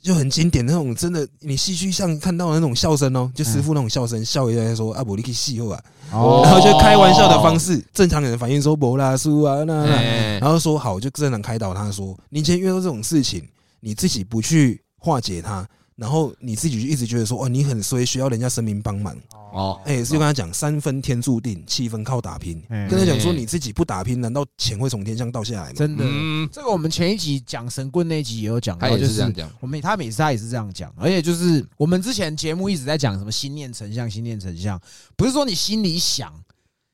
就很经典那种，真的，你戏剧上看到的那种笑声哦，就师傅那种笑声，笑一下说啊，不，你去戏后啊，哦。然后就开玩笑的方式，正常人反应说不啦，叔啊，那然后说好，就正常开导他说，你今天遇到这种事情，你自己不去化解它，然后你自己就一直觉得说，哦，你很衰，需要人家神明帮忙，哦，哎、就跟他讲三分天注定，七分靠打拼，哎跟他讲说你自己不打拼，难道钱会从天上掉下来吗？真的，嗯，这个我们前一集讲神棍那集也有讲到，他也就是这样讲，我们他每次他也是这样讲，而且就是我们之前节目一直在讲什么心念成像，心念成像，不是说你心里想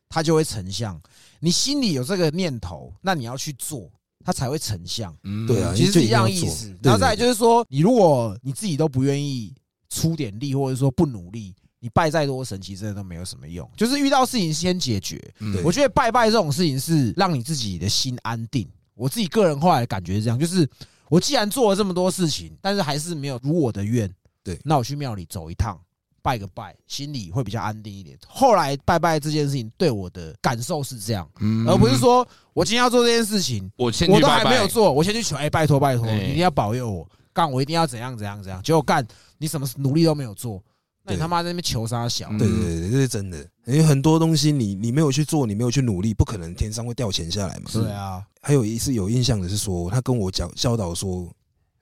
它就会成像，你心里有这个念头，那你要去做，它才会成像。嗯对啊其实是一样意思。然后再来就是说，你如果你自己都不愿意出点力，或者说不努力，你拜再多神，其实真的都没有什么用。就是遇到事情先解决。我觉得拜拜这种事情是让你自己的心安定。我自己个人后来的感觉是这样，就是我既然做了这么多事情，但是还是没有如我的愿，对那我去庙里走一趟。拜个拜，心里会比较安定一点。后来拜拜这件事情对我的感受是这样，嗯而不是说我今天要做这件事情，我先我都还没有做，我先去求，哎，拜托拜托，一定要保佑我，干我一定要怎样怎样怎样。结果干你什么努力都没有做，那你他妈在那边求啥小？嗯对对对，这是真的。因为很多东西你你没有去做，你没有去努力，不可能天上会掉钱下来嘛。对啊，还有一次有印象的是说，他跟我讲教导说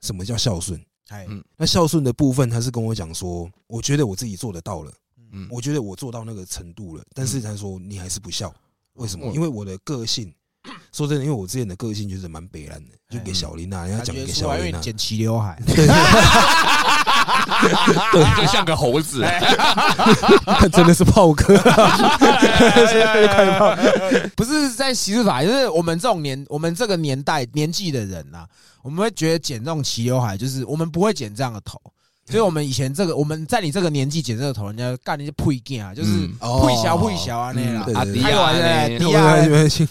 什么叫孝顺。哎，嗯。那孝顺的部分，他是跟我讲说，我觉得我自己做得到了，嗯。我觉得我做到那个程度了，但是他说你还是不孝，为什么？嗯。因为我的个性，说真的，因为我之前的个性就是蛮北兰的，就给小林娜，人家讲给小林娜，剪齐刘海，对，就像个猴子，真的是炮哥，不是在歧视法，就是我们这种年，我们这个年代年纪的人呐、我们会觉得剪这种齐刘海，就是我们不会剪这样的头。所以我们以前这个，我们在你这个年纪剪这个头，人家干那些配件啊，就是嗯。配小配小啊那啦对。阿对。迪亚开玩笑呢迪亚没关系。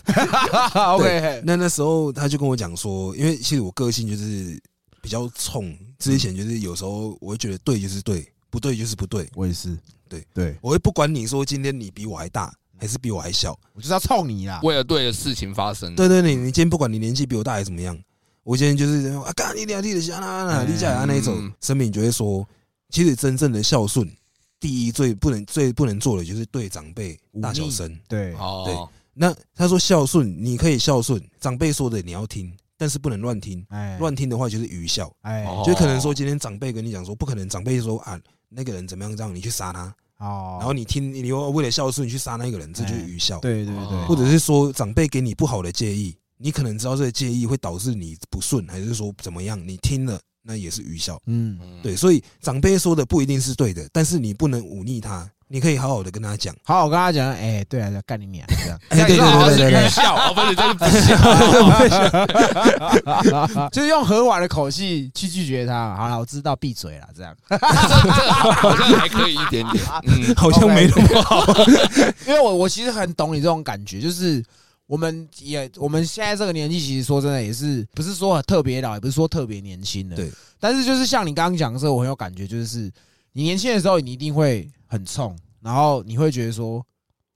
OK，那那时候他就跟我讲说，因为其实我个性就是比较冲，之前就是有时候我会觉得对就是对，不对就是不对，我也是，对对，我会不管你说今天你比我还大还是比我还小，我就是要操你啦。为了对的事情发生，对对，你你今天不管你年纪比我大还是怎么样，我今天就是啊，干你俩弟的想啊啦，你家啊那一种嗯，生命就会说，其实真正的孝顺，第一最不能最不能做的就是对长辈大小声。对，哦，那他说孝顺，你可以孝顺，长辈说的你要听，但是不能乱听，哎。乱听的话就是愚孝，就可能说今天长辈跟你讲说，不可能长辈说啊那个人怎么样这样，你去杀他，哦，然后你听你又为了孝顺你去杀那个人，这就是愚孝。对对对，或者是说长辈给你不好的建议，你可能知道这个建议会导致你不顺，还是说怎么样，你听了那也是愚孝。嗯，对，所以长辈说的不一定是对的，但是你不能忤逆他，你可以好好的跟他讲。好，我跟他讲，哎，对啊，干你娘这样。哎，对对对对对愚孝，哦，不是，这是不孝。就是用和缓的口气去拒绝他。好了，我知道，闭嘴了，这样。好像还可以一点点。嗯，好像没那么好。因为我我其实很懂你这种感觉，就是我们也我们现在这个年纪，其实说真的也是不是说特别老，也不是说特别年轻的。对。但是就是像你刚刚讲的时候，我很有感觉，就是你年轻的时候，你一定会很冲，然后你会觉得说，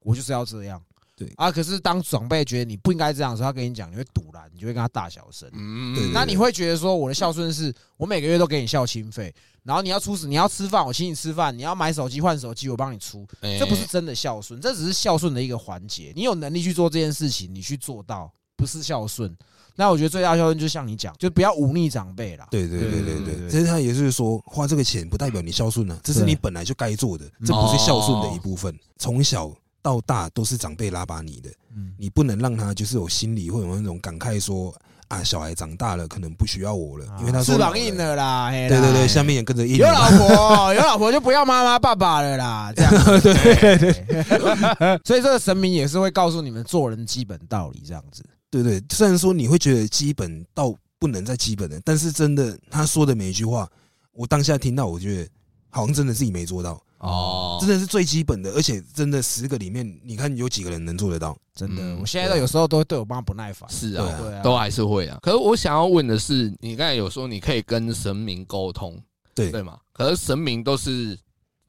我就是要这样。对啊，可是当长辈觉得你不应该这样的时候，他跟你讲，你会堵拦，你就会跟他大小声。嗯那你会觉得说，我的孝顺是我每个月都给你孝亲费，然后你要出你要吃饭，我请你吃饭；你要买手机换手机，我帮你出。哎这不是真的孝顺，这只是孝顺的一个环节。你有能力去做这件事情，你去做到，不是孝顺。那我觉得最大孝顺就像你讲，就不要忤逆长辈啦。对对对对对其实他也是说，花这个钱不代表你孝顺啊，这是你本来就该做的，这不是孝顺的一部分。从小到大都是长辈拉拔你的，嗯，你不能让他就是有心里会有那种感慨说啊，小孩长大了可能不需要我了，因为他说翅膀硬。了啦对对对，下面也跟着硬有。老婆，有老婆就不要妈妈爸爸了啦，这样。对对对，所以这个神明也是会告诉你们做人基本道理，这样子。对对，虽然说你会觉得基本到不能再基本了，但是真的他说的每一句话，我当下听到，我觉得好像真的自己没做到，哦，真的是最基本的，而且真的十个里面，你看有几个人能做得到？真的，嗯我现在都有时候都会对我妈不耐烦。是啊，对啊都还是会啊。可是我想要问的是，你刚才有说你可以跟神明沟通，对对吗？可是神明都是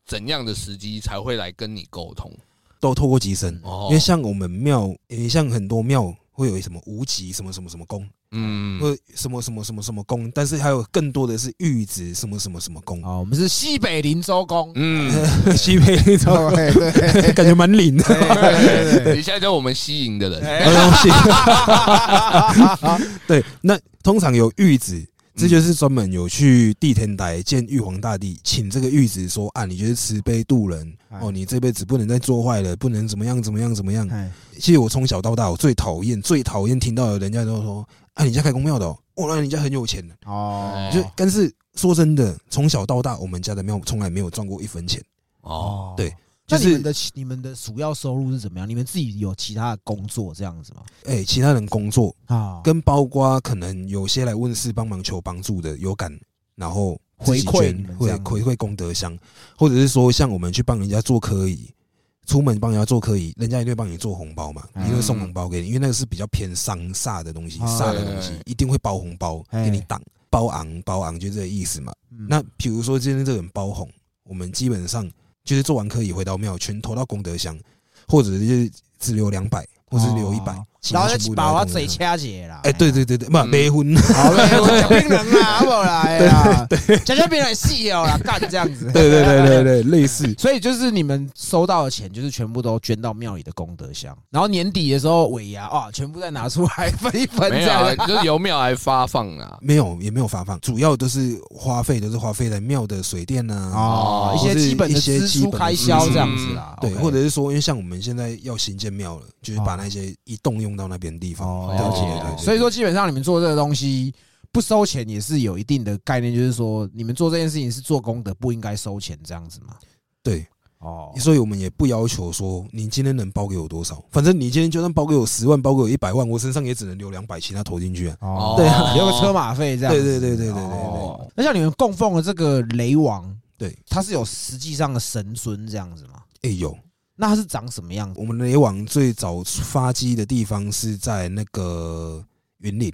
怎样的时机才会来跟你沟通？都透过机身，哦因为像我们庙，也，像很多庙会有什么无极什么什么什么宫，嗯，或什么什么什么什么宫，但是还有更多的是玉子什么什么什么宫，哦，我们是西北林州宫。嗯，西北林州对对感觉蛮灵。的。对对你现在就是我们西营的人，对，那通常有玉子，这就是专门有去地天台见玉皇大帝，请这个玉子说啊，你就是慈悲度人哎哦，你这辈子不能再做坏了，不能怎么样怎么样怎么样。哎，其实我从小到大，我最讨厌最讨厌听到人家都说啊，你家开公庙的哦，哦，那你家很有钱的。哦，就但是说真的，从小到大，我们家的庙从来没有赚过一分钱。哦，对就是那你们的你们的主要收入是怎么样？你们自己有其他的工作这样子吗？哎、其他人工作啊，跟包括可能有些来问事帮忙求帮助的有感，然后回馈回馈功德箱，或者是说像我们去帮人家做科仪，出门帮人家做科仪，人家一定会帮你做红包嘛，嗯一定会送红包给你，因为那个是比较偏商煞的东西，哦煞的东西一定会包红包哎给你挡，包昂包昂就这个意思嘛。嗯那比如说今天这个人包红，我们基本上就是做完可以回到庙，全投到功德箱，或者是只留两百，或是留一百。哦，然后再他全部把我嘴掐解啦。哎，对对对对，不嗯没婚，好嘞，我讲槟榔啦，好不好啦？哎呀，讲讲槟榔细哦啦，干这样子。对对对对对，类似。所以就是你们收到的钱，就是全部都捐到庙里的功德箱，然后年底的时候尾牙啊，全部再拿出来分一分没有啊，这样。就是由庙来发放啊。没有，也没有发放，主要都是花费，都是花费在庙的水电呐、哦，一些基本的一些支出基本开销这样子啦。对，或者是说，因为像我们现在要新建庙了，就是把哦那些一动用到那边地方。哦，了解。所以说，基本上你们做这个东西不收钱，也是有一定的概念，就是说你们做这件事情是做功德，不应该收钱这样子嘛。对，哦，所以我们也不要求说你今天能包给我多少，反正你今天就算包给我十万，包给我一百万，我身上也只能留两百，其他投进去啊。哦，对啊留个车马费这样。对对对对对对对哦那像你们供奉的这个雷王，对，他是有实际上的神尊这样子吗？哎、有，那它是长什么样子？我们雷网最早发迹的地方是在那个云岭，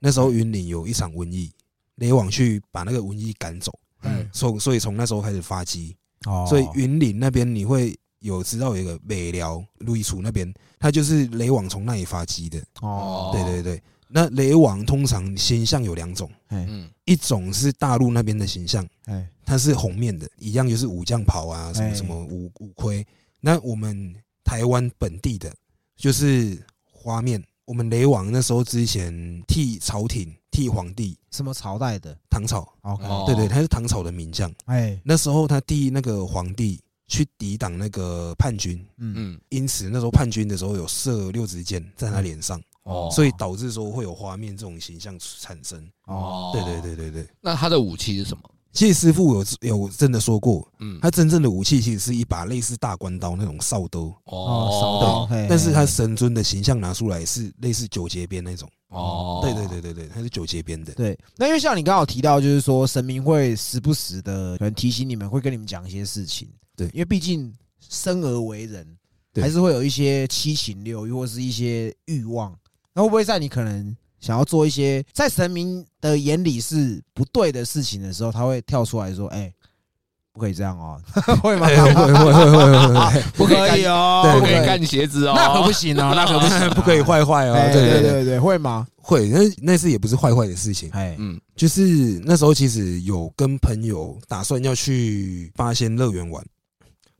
那时候云岭有一场瘟疫，雷网去把那个瘟疫赶走，嗯，所所以从那时候开始发迹，哦。所以云岭那边你会有知道有一个北寮路易楚那边，它就是雷网从那里发迹的，哦，对对对。那雷网通常形象有两种，哎嗯，一种是大陆那边的形象，哎它是红面的，一样就是武将袍啊，什么哎什么武武盔。那我们台湾本地的，就是花面我们雷王那时候之前替朝廷、替皇帝，什么朝代的？唐朝，？OK，哦。对对，他是唐朝的名将。哎，那时候他替那个皇帝去抵挡那个叛军，嗯，嗯，因此那时候叛军的时候有射六支箭在他脸上，哦，所以导致说会有花面这种形象产生。哦，对对对对对，那他的武器是什么？其实师傅有有真的说过，嗯，他真正的武器其实是一把类似大关刀那种扫兜，哦，扫刀，但是他神尊的形象拿出来是类似九节鞭那种。哦，对对对对对，他是九节鞭的。对，那因为像你刚好提到，就是说神明会时不时的可能提醒你们，会跟你们讲一些事情。对因为毕竟生而为人，还是会有一些七情六欲或是一些欲望。那会不会在你可能想要做一些在神明的眼里是不对的事情的时候，他会跳出来说：“哎、不可以这样哦，会吗？哎会会会会会会，不可以哦，对不可以干鞋子哦，那可不行哦，那可不行哦，不可以坏坏哦。哎。对对对对，会吗？会。那那次也不是坏坏的事情，哎，嗯，就是那时候其实有跟朋友打算要去八仙乐园玩，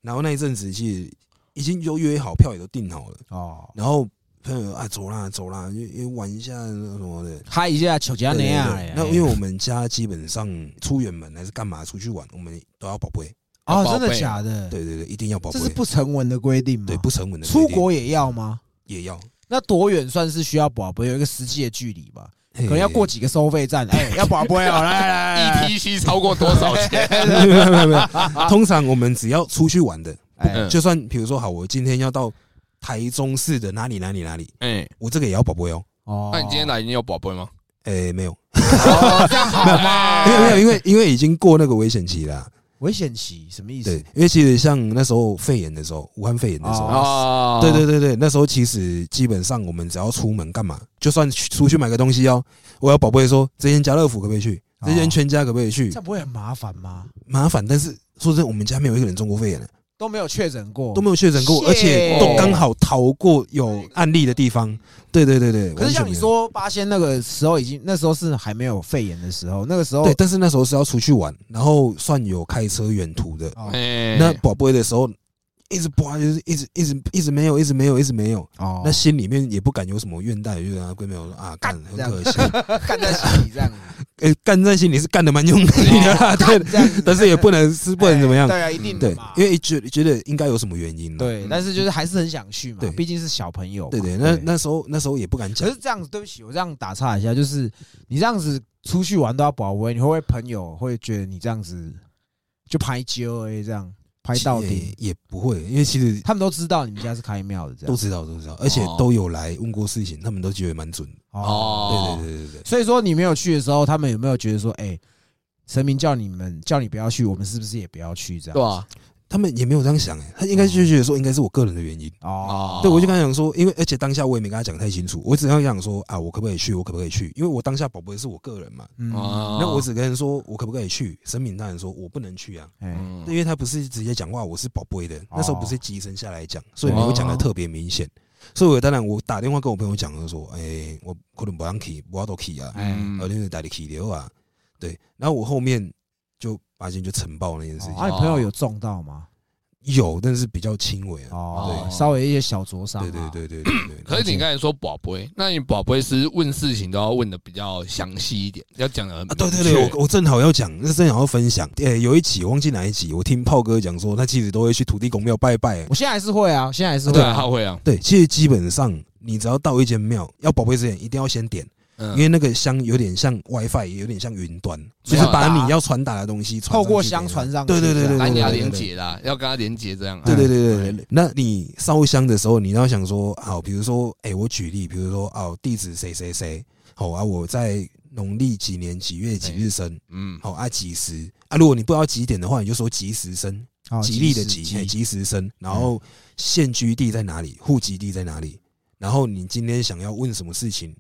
然后那一阵子其实已经就约好，票也都订好了，哦，然后朋友啊走啦走啦，也也玩一下什么的。嗨一下求加对对那样，那因为我们家基本上出远门还是干嘛出去玩，我们都要宝贝。哦，真的假的？对对对，一定要宝贝这。是不成文的规定吗？对不成文的规定出国也要吗？也要，那多远算是需要宝贝？有一个实际的距离吧？可可能要过几个收费站，哎，要宝贝哦，来来来来，ETC 超过多少钱？没有没有没有，通常我们只要出去玩的，就算比如说好，我今天要到台中市的哪里哪里哪里，哎，我这个也要宝贝哦。哦那你今天来，你有宝贝吗？诶，没有，哦这样好吗？没有没有，因为因为已经过那个危险期了啊。危险期什么意思对？，因为其实像那时候肺炎的时候，武汉肺炎的时候，哦，对对对对，那时候其实基本上我们只要出门干嘛，就算去出去买个东西哦，我要宝贝说这间家乐福可不可以去，这间全家可不可以去这，样不会很麻烦吗？麻烦。但是说真的，我们家没有一个人中过肺炎的，都没有确诊过，都没有确诊过，而且都刚好逃过有案例的地方。对对对对，可是像你说八仙那个时候已经，那时候是还没有肺炎的时候，那个时候对，但是那时候是要出去玩，然后算有开车远途的，哦。哎，那宝贝的时候。一直不，就是一直一直一直没有，一直没有，一直没有。哦。那心里面也不敢有什么怨叹，就跟他闺蜜说啊，干很可惜，干在心里这样，呃，干在心里是干的蛮用力的啦，对，但是也不能是不能怎么样，对啊，一定对，因为觉觉得应该有什么原因啦对，但是就是还是很想去嘛对，毕竟是小朋友。对对，那那时候那时候也不敢讲。可是，这样子，对不起，我这样打岔一下，就是你这样子出去玩都要保温，你会不会朋友会觉得你这样子就拍 G O A，这样拍到底？也也不会，因为其实他们都知道你们家是开庙的，这样都知道都知道，而且都有来问过事情，他们都觉得蛮准的。哦。对对对对对，所以说你没有去的时候，他们有没有觉得说，哎，神明叫你们叫你不要去，我们是不是也不要去？这样对啊，他们也没有这样想哎，他应该就觉得说应该是我个人的原因。哦，对，我就跟他讲说，因为而且当下我也没跟他讲太清楚，我只要讲说啊，我可不可以去，我可不可以去？因为我当下宝贝是我个人嘛，那我只跟人说我可不可以去，神明大人说我不能去啊，因为他不是直接讲话，我是宝贝的，那时候不是机身下来讲，所以哦没有讲的特别明显。所以我当然我打电话跟我朋友讲，就说，哎，我可能不让去，我都去啊，哎嗯而且带你去流啊，对。然后我后面就发现就尘爆那件事情，啊，你朋友有中到吗？有，但是比较轻微啊。哦，对稍微一些小灼伤对。对对对对对。可是你刚才说宝贝，那你宝贝是问事情都要问的比较详细一点，要讲的很啊，对对对，我我正好要讲，那正好要分享。呃，有一集我忘记哪一集，我听炮哥讲说，他其实都会去土地公庙拜拜。我现在还是会啊，现在还是会对啊，他会啊，对，其实基本上你只要到一间庙要宝贝之前，一定要先点，嗯因为那个香有点像 WiFi，也有点像云端，就是把你要传达的东西透过上去给他香传上去。对对对对蓝牙对连接啦，要跟它连接这样。啊。对对对对对，那你烧香的时候，你要想说，好，比如说，哎，我举例，比如说，哦，地址谁谁谁，好啊，我在农历几年几月几日生，嗯，好啊，几时？啊？如果你不知道几点的话，你就说几时生，哦吉利的吉吉时生，然后现居地在哪里，户籍地在哪里，然后你今天想要问什么事情，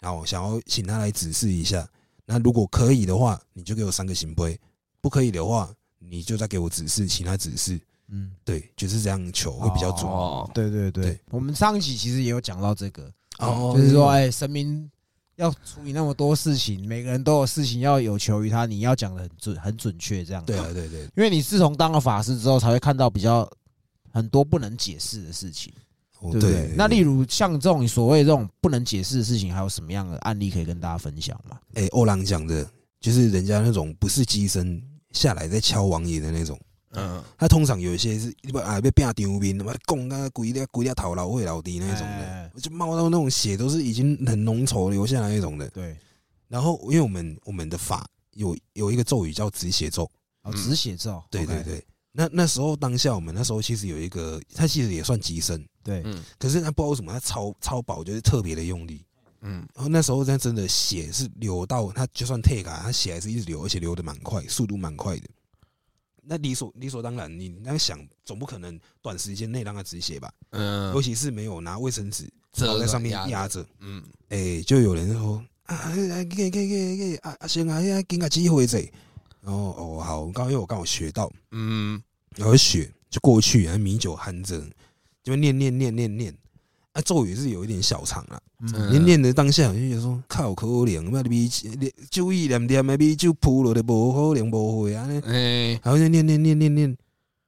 然后想要请他来指示一下，那如果可以的话，你就给我三个行杯；不可以的话，你就再给我指示，请他指示。嗯，对，就是这样求会比较准。哦，对对对对，我们上一集其实也有讲到这个，哦就是说，哎，神明要处理那么多事情，每个人都有事情要有求于他，你要讲的很准、很准确，这样。对啊，对对，因为你自从当了法师之后，才会看到比较很多不能解释的事情。哦对不对？那例如像这种所谓这种不能解释的事情，还有什么样的案例可以跟大家分享吗？哎，欧郎讲的就是人家那种不是机身下来在敲王爷的那种，嗯，他通常有一些是你把啊被变丢面，他妈拱啊鬼掉鬼掉头老会老低那种哎的，就冒到那种血都是已经很浓稠流下来那种的。对，然后因为我们我们的法有有一个咒语叫止血咒，哦，嗯止血咒，对对对。那那时候当下我们那时候其实有一个，他其实也算机身，对，嗯可是他不知道为什么他超超薄，就是特别的用力。嗯然后那时候他真的血是流到他就算 take 啊，他血还是一直流，而且流的蛮快，速度蛮快的。那理所理所当然，你那样想，总不可能短时间内让他止血吧？嗯尤，其是没有拿卫生纸在上面压着，嗯哎、就有人说啊，给给给给啊啊，行啊，给个机会者。然后哦好，刚因为我刚好学到，嗯然后血就过去，然后米酒含着，就念念念念念。啊，咒语是有一点小长啦，嗯你念的当下我就觉得说靠可怜，那米酒意念念的米酒扑了的不可怜不会啊，呢哎，然后就念念念念念，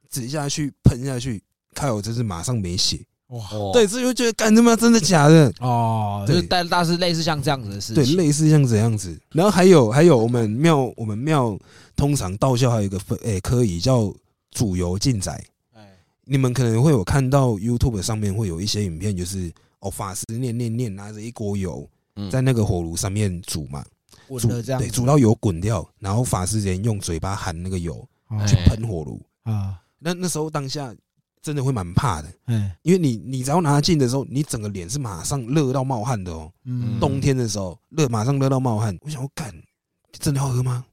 指下去喷下去，靠，真是马上没血。哇，哦对，这就觉得干他妈真的假的？哦，就对是但大是类似像这样子的事情对，类似像这样子。然后还有还有，我们庙我们庙通常道教还有一个分诶、科仪叫主游进宅。哎，你们可能会有看到 YouTube 上面会有一些影片，就是哦法师念念念，拿着一锅油嗯。在那个火炉上面煮嘛，煮这样，对，煮到油滚掉，然后法师人用嘴巴含那个油哦。去喷火炉。啊，那那时候当下真的会蛮怕的，嗯，因为你你只要拿进的时候，你整个脸是马上热到冒汗的哦。嗯，冬天的时候热马上热到冒汗，我想我干，真的要喝吗？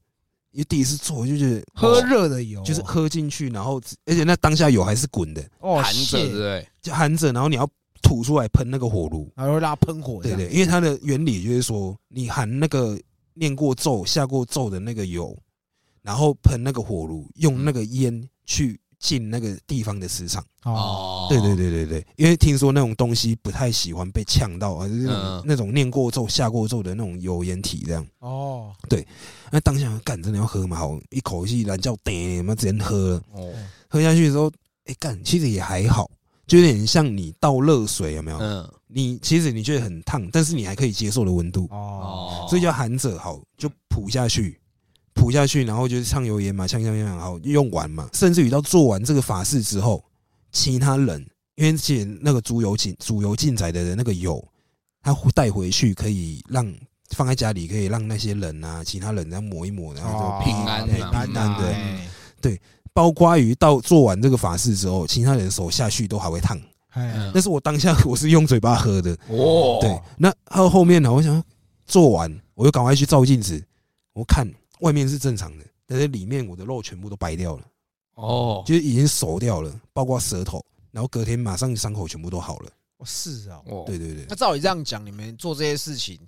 因为第一次做我就觉得喝哦热的油，就是喝进去，然后而且那当下油还是滚的，哦，含着对不对？就含着，然后你要吐出来喷那个火炉。然后会让它喷火，对对，，因为它的原理就是说，你含那个念过咒、下过咒的那个油，然后喷那个火炉，用那个烟去进那个地方的磁场。哦，对对对对对，因为听说那种东西不太喜欢被呛到，啊，就是那种嗯。那种念过咒、下过咒的那种油烟体这样。哦，对。那当下干真的要喝嘛？好，一口气蓝叫顶，妈直接喝了。哦，喝下去的时候，哎干，其实也还好，就有点像你倒热水，有没有？嗯。你其实你觉得很烫，但是你还可以接受的温度，哦，所以叫含着好，就扑下去，铺下去，然后就是呛油盐嘛，呛呛呛，好用完嘛。甚至于到做完这个法事之后，其他人因为其实那个猪油进猪油进宅的人那个油，他带回去可以让放在家里，可以让那些人啊，其他人然后抹一抹，然后哦就平安哎啊平安的对。哎包括于到做完这个法事之后，其他人手下去都还会烫。但是我当下我是用嘴巴喝的，哦，对。那到后面呢，我想做完，我就赶快去照镜子，我看外面是正常的，但是里面我的肉全部都白掉了，哦，就是已经熟掉了，包括舌头。然后隔天马上伤口全部都好了。哦是啊，哦，对对对那，照你这样讲，你们做这些事情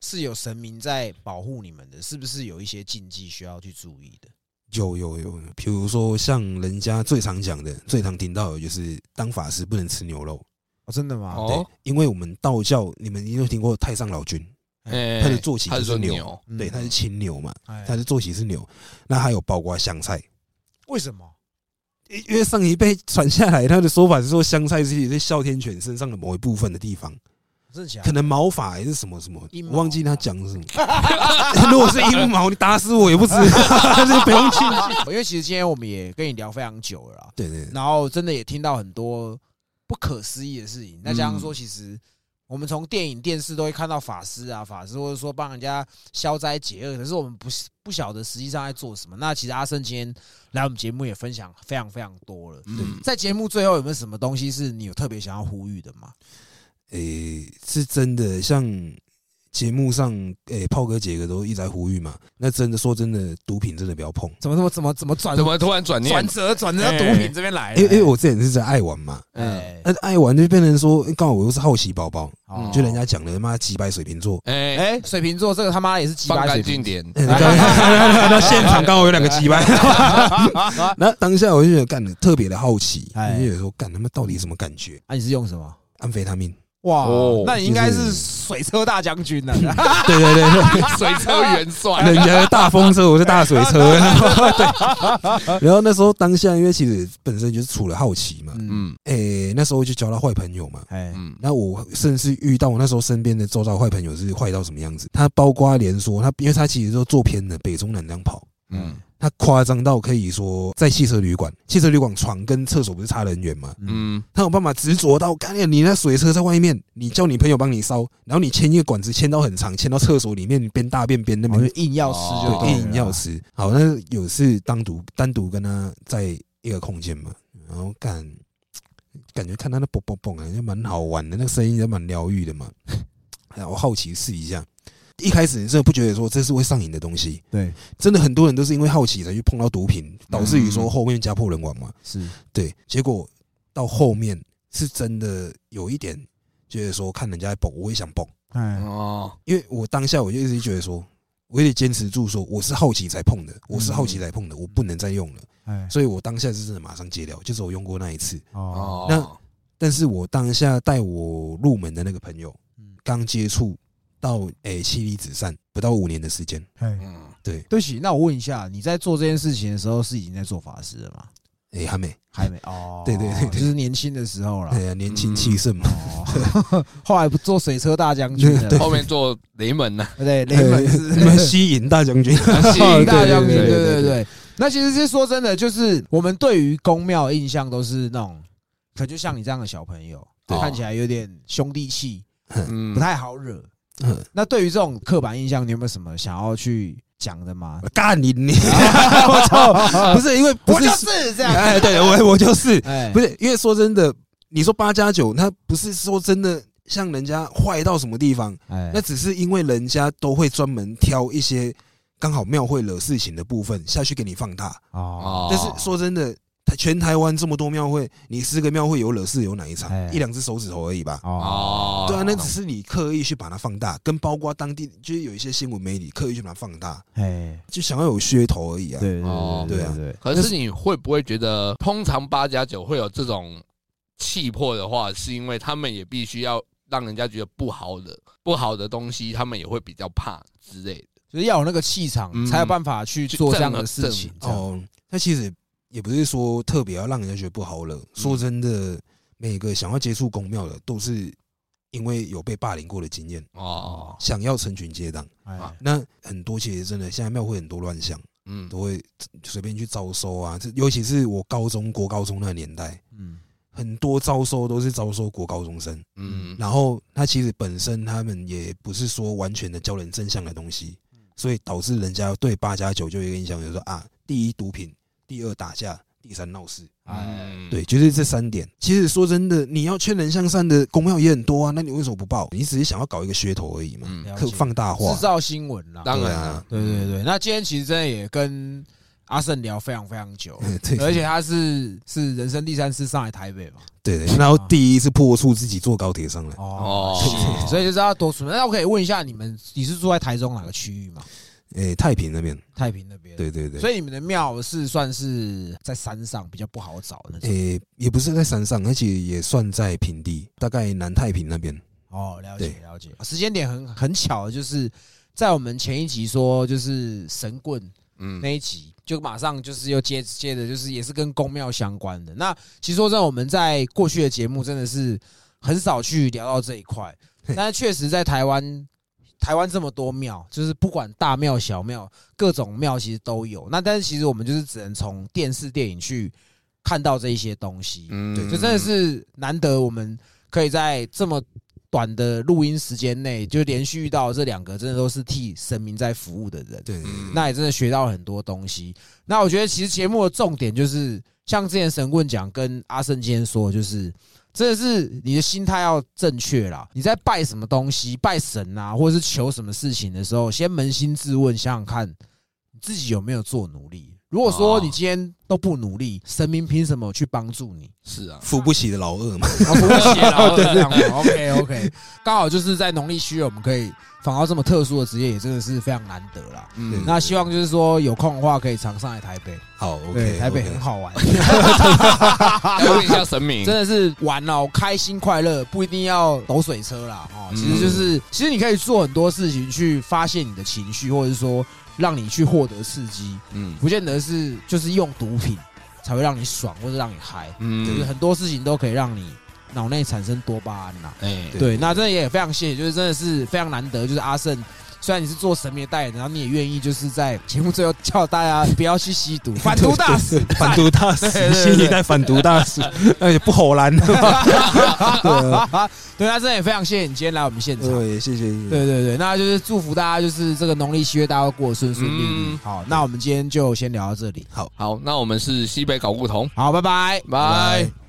是有神明在保护你们的，是不是有一些禁忌需要去注意的？有有有，比如说像人家最常讲的、最常听到的就是当法师不能吃牛肉。哦，真的吗？对哦，，因为我们道教，你们一定有听过太上老君，哎他的坐骑是是牛对，他是青牛嘛，哎他的坐骑是牛，那还有包括香菜。为什么？因因为上一辈传下来，他的说法是说香菜是在哮天犬身上的某一部分的地方？可能毛发还是什么什么忘记他讲什么。如果是阴毛，你打死我也不知道，这不用庆幸。因为其实今天我们也跟你聊非常久了啦，对对，然后真的也听到很多不可思议的事情。那加上说，其实我们从电影、电视都会看到法师啊、法师，或者说帮人家消灾解厄，可是我们不是不晓得实际上在做什么。那其实阿胜今天来我们节目也分享非常非常多了。嗯，在节目最后有没有什么东西是你有特别想要呼吁的吗？诶，是真的，像节目上，诶，炮哥、杰哥都一直在呼吁嘛。那真的说真的，毒品真的不要碰。怎么怎么怎么怎么转？怎么突然转念？转？折转折到毒品这边来？因为因为我之前是在爱玩嘛，哎。那爱玩就变成说，诶刚好我又是好奇宝宝，哦。就人家讲的妈几百水瓶座，哎，哎，水瓶座这个他妈也是鸡放干巴水瓶净点，那现场刚好有两个几百，那当下我就觉得干的特别的好奇，我就觉得说干他妈到底什么感觉？啊，你是用什么？安非他命，哇哦，那你应该是是水车大将军 呢。对对对对，水车元帅，人家的大风车，我是大水车。对，然后那时候当下，因为其实本身就是处了好奇嘛，嗯，嗯诶，那时候就交到坏朋友嘛。哎，嗯那我甚至遇到我那时候身边的周遭坏朋友是坏到什么样子？他包括连说他，因为他其实都做偏的，北中南这样跑。嗯他夸张到可以说，在汽车旅馆，汽车旅馆床跟厕所不是差得很远吗？嗯，嗯，他有办法执着到，干你那水车在外面，你叫你朋友帮你烧，然后你牵一个管子牵到很长，牵到厕所里面，你边大便边那边硬要吃就硬要吃。好，那有次单独单独跟他在一个空间嘛，然后干，感觉看他那嘣嘣嘣啊，就蛮好玩的，那个声音也蛮疗愈的嘛。哎我好奇试一下，一开始你真的不觉得说这是会上瘾的东西，对，真的很多人都是因为好奇才去碰到毒品，导致于说嗯。后面家破人亡嘛。是，对，结果到后面是真的有一点觉得说看人家在蹦，我也想蹦，哎，哦，因为我当下我就一直觉得说，我也得坚持住，说我是好奇才碰的，我是好奇才碰的，我不能再用了，哎，所以我当下是真的马上戒掉，就是我用过那一次。哦，哦，那但是我当下带我入门的那个朋友嗯，刚接触到诶妻离子散不到五年的时间，哎，嗯，对，对不起，那我问一下，你在做这件事情的时候是已经在做法师了吗？诶还没，还没哦，对对对对。就是年轻的时候了。对啊，年轻气盛嘛，哦，后来不做水车大将军了，后面做雷门呢，对，雷门是。吸引大将军，吸引大将军，对对对。那其实是说真的，就是我们对于宫庙印象都是那种，可就像你这样的小朋友，看起来有点兄弟气，嗯。不，太好惹。嗯。那对于这种刻板印象，你有没有什么想要去讲的吗？干你你，我操，不是因为不是我就是这样，哎，对 我我就是，哎，不是因为说真的，你说八加九，他不是说真的像人家坏到什么地方，哎，那只是因为人家都会专门挑一些刚好庙会惹事情的部分下去给你放大。哦，哦，但是说真的，台全台湾这么多庙会，你十个庙会有惹事有哪一场哎？一两只手指头而已吧。哦，哦，对啊，那只是你刻意去把它放大，跟包括当地就是有一些新闻媒体刻意去把它放大，哎，就想要有噱头而已啊。对哦对对对啊对对，可是你会不会觉得，通常八加九会有这种气魄的话，是因为他们也必须要让人家觉得不好的、不好的东西，他们也会比较怕之类的。就是要有那个气场，嗯才有办法去去做这样的事情。哦，那其实也不是说特别要让人家觉得不好惹。说真的，每个想要接触公庙的，都是因为有被霸凌过的经验，哦，想要成群结党。哎，那很多其实真的，现在庙会很多乱象，嗯，都会随便去招收啊。这尤其是我高中、国高中那个年代，嗯，很多招收都是招收国高中生。嗯，然后他其实本身他们也不是说完全的教人正向的东西，所以导致人家对八加九就有一个印象，就是说啊，第一毒品，第二打架，第三闹事。哎，嗯对，，就是这三点。其实说真的，你要劝人向善的公庙也很多啊，那你为什么不报？你只是想要搞一个噱头而已嘛，嗯，可放大化制。造新闻啦。当然对啊了，对对对，那今天其实真的也跟阿胜聊非常非常久，对而且他是是人生第三次上来台北嘛。对对，然后第一次破处自己坐高铁上来，哦哦，所以就知道多出。那我可以问一下，你们你是住在台中哪个区域吗？诶，太平那边，太平那边。对对对，所以你们的庙是算是在山上比较不好找的那种。诶，也不是在山上，而且也算在平地，大概南太平那边。哦，了解了解。时间点很很巧，就是在我们前一集说就是神棍嗯，那一集，就马上就是又接接着就是也是跟宫庙相关的。那其实说真的，我们在过去的节目真的是很少去聊到这一块，但是确实在台湾。台湾这么多庙，就是不管大庙小庙，各种庙其实都有。那但是其实我们就是只能从电视电影去看到这一些东西。嗯对，就真的是难得我们可以在这么短的录音时间内，就连续遇到这两个真的都是替神明在服务的人。对那也真的学到很多东西。那我觉得其实节目的重点就是，像之前神棍讲跟阿胜今天说，就是真的是你的心态要正确啦。你在拜什么东西、拜神啊，或者是求什么事情的时候，先扪心自问，想想看自己有没有做努力。如果说你今天都不努力，神明凭什么去帮助你？是啊，扶不起的老二嘛。哦，扶不起了，对。这样 OK OK，刚好就是在农历七月，我们可以访到这么特殊的职业，也真的是非常难得啦。嗯，那希望就是说有空的话，可以常上来台北，好，，OK，台北很好玩，要问一下神明，真的是玩哦，开心快乐，不一定要抖水车啦，哦，嗯其实就是，其实你可以做很多事情去发泄你的情绪，或者是说让你去获得刺激，嗯不见得是就是用毒品才会让你爽或者让你嗨，嗯就是嗯，很多事情都可以让你脑内产生多巴胺呐。哎，对对，那真的也非常谢谢，就是真的是非常难得，就是阿胜。虽然你是做神明的代言人，然后你也愿意就是在节目最后叫大家不要去吸毒，反毒大使，反毒大使新一代反毒大使，而且 不吼蓝。对啊 对，那真的也非常谢谢你今天来我们现场。对，谢谢。对对对，那就是祝福大家，就是这个农历七月大家都过得顺顺利利嗯。好，那我们今天就先聊到这里。好，那我们是西北搞不同，好，拜拜。拜。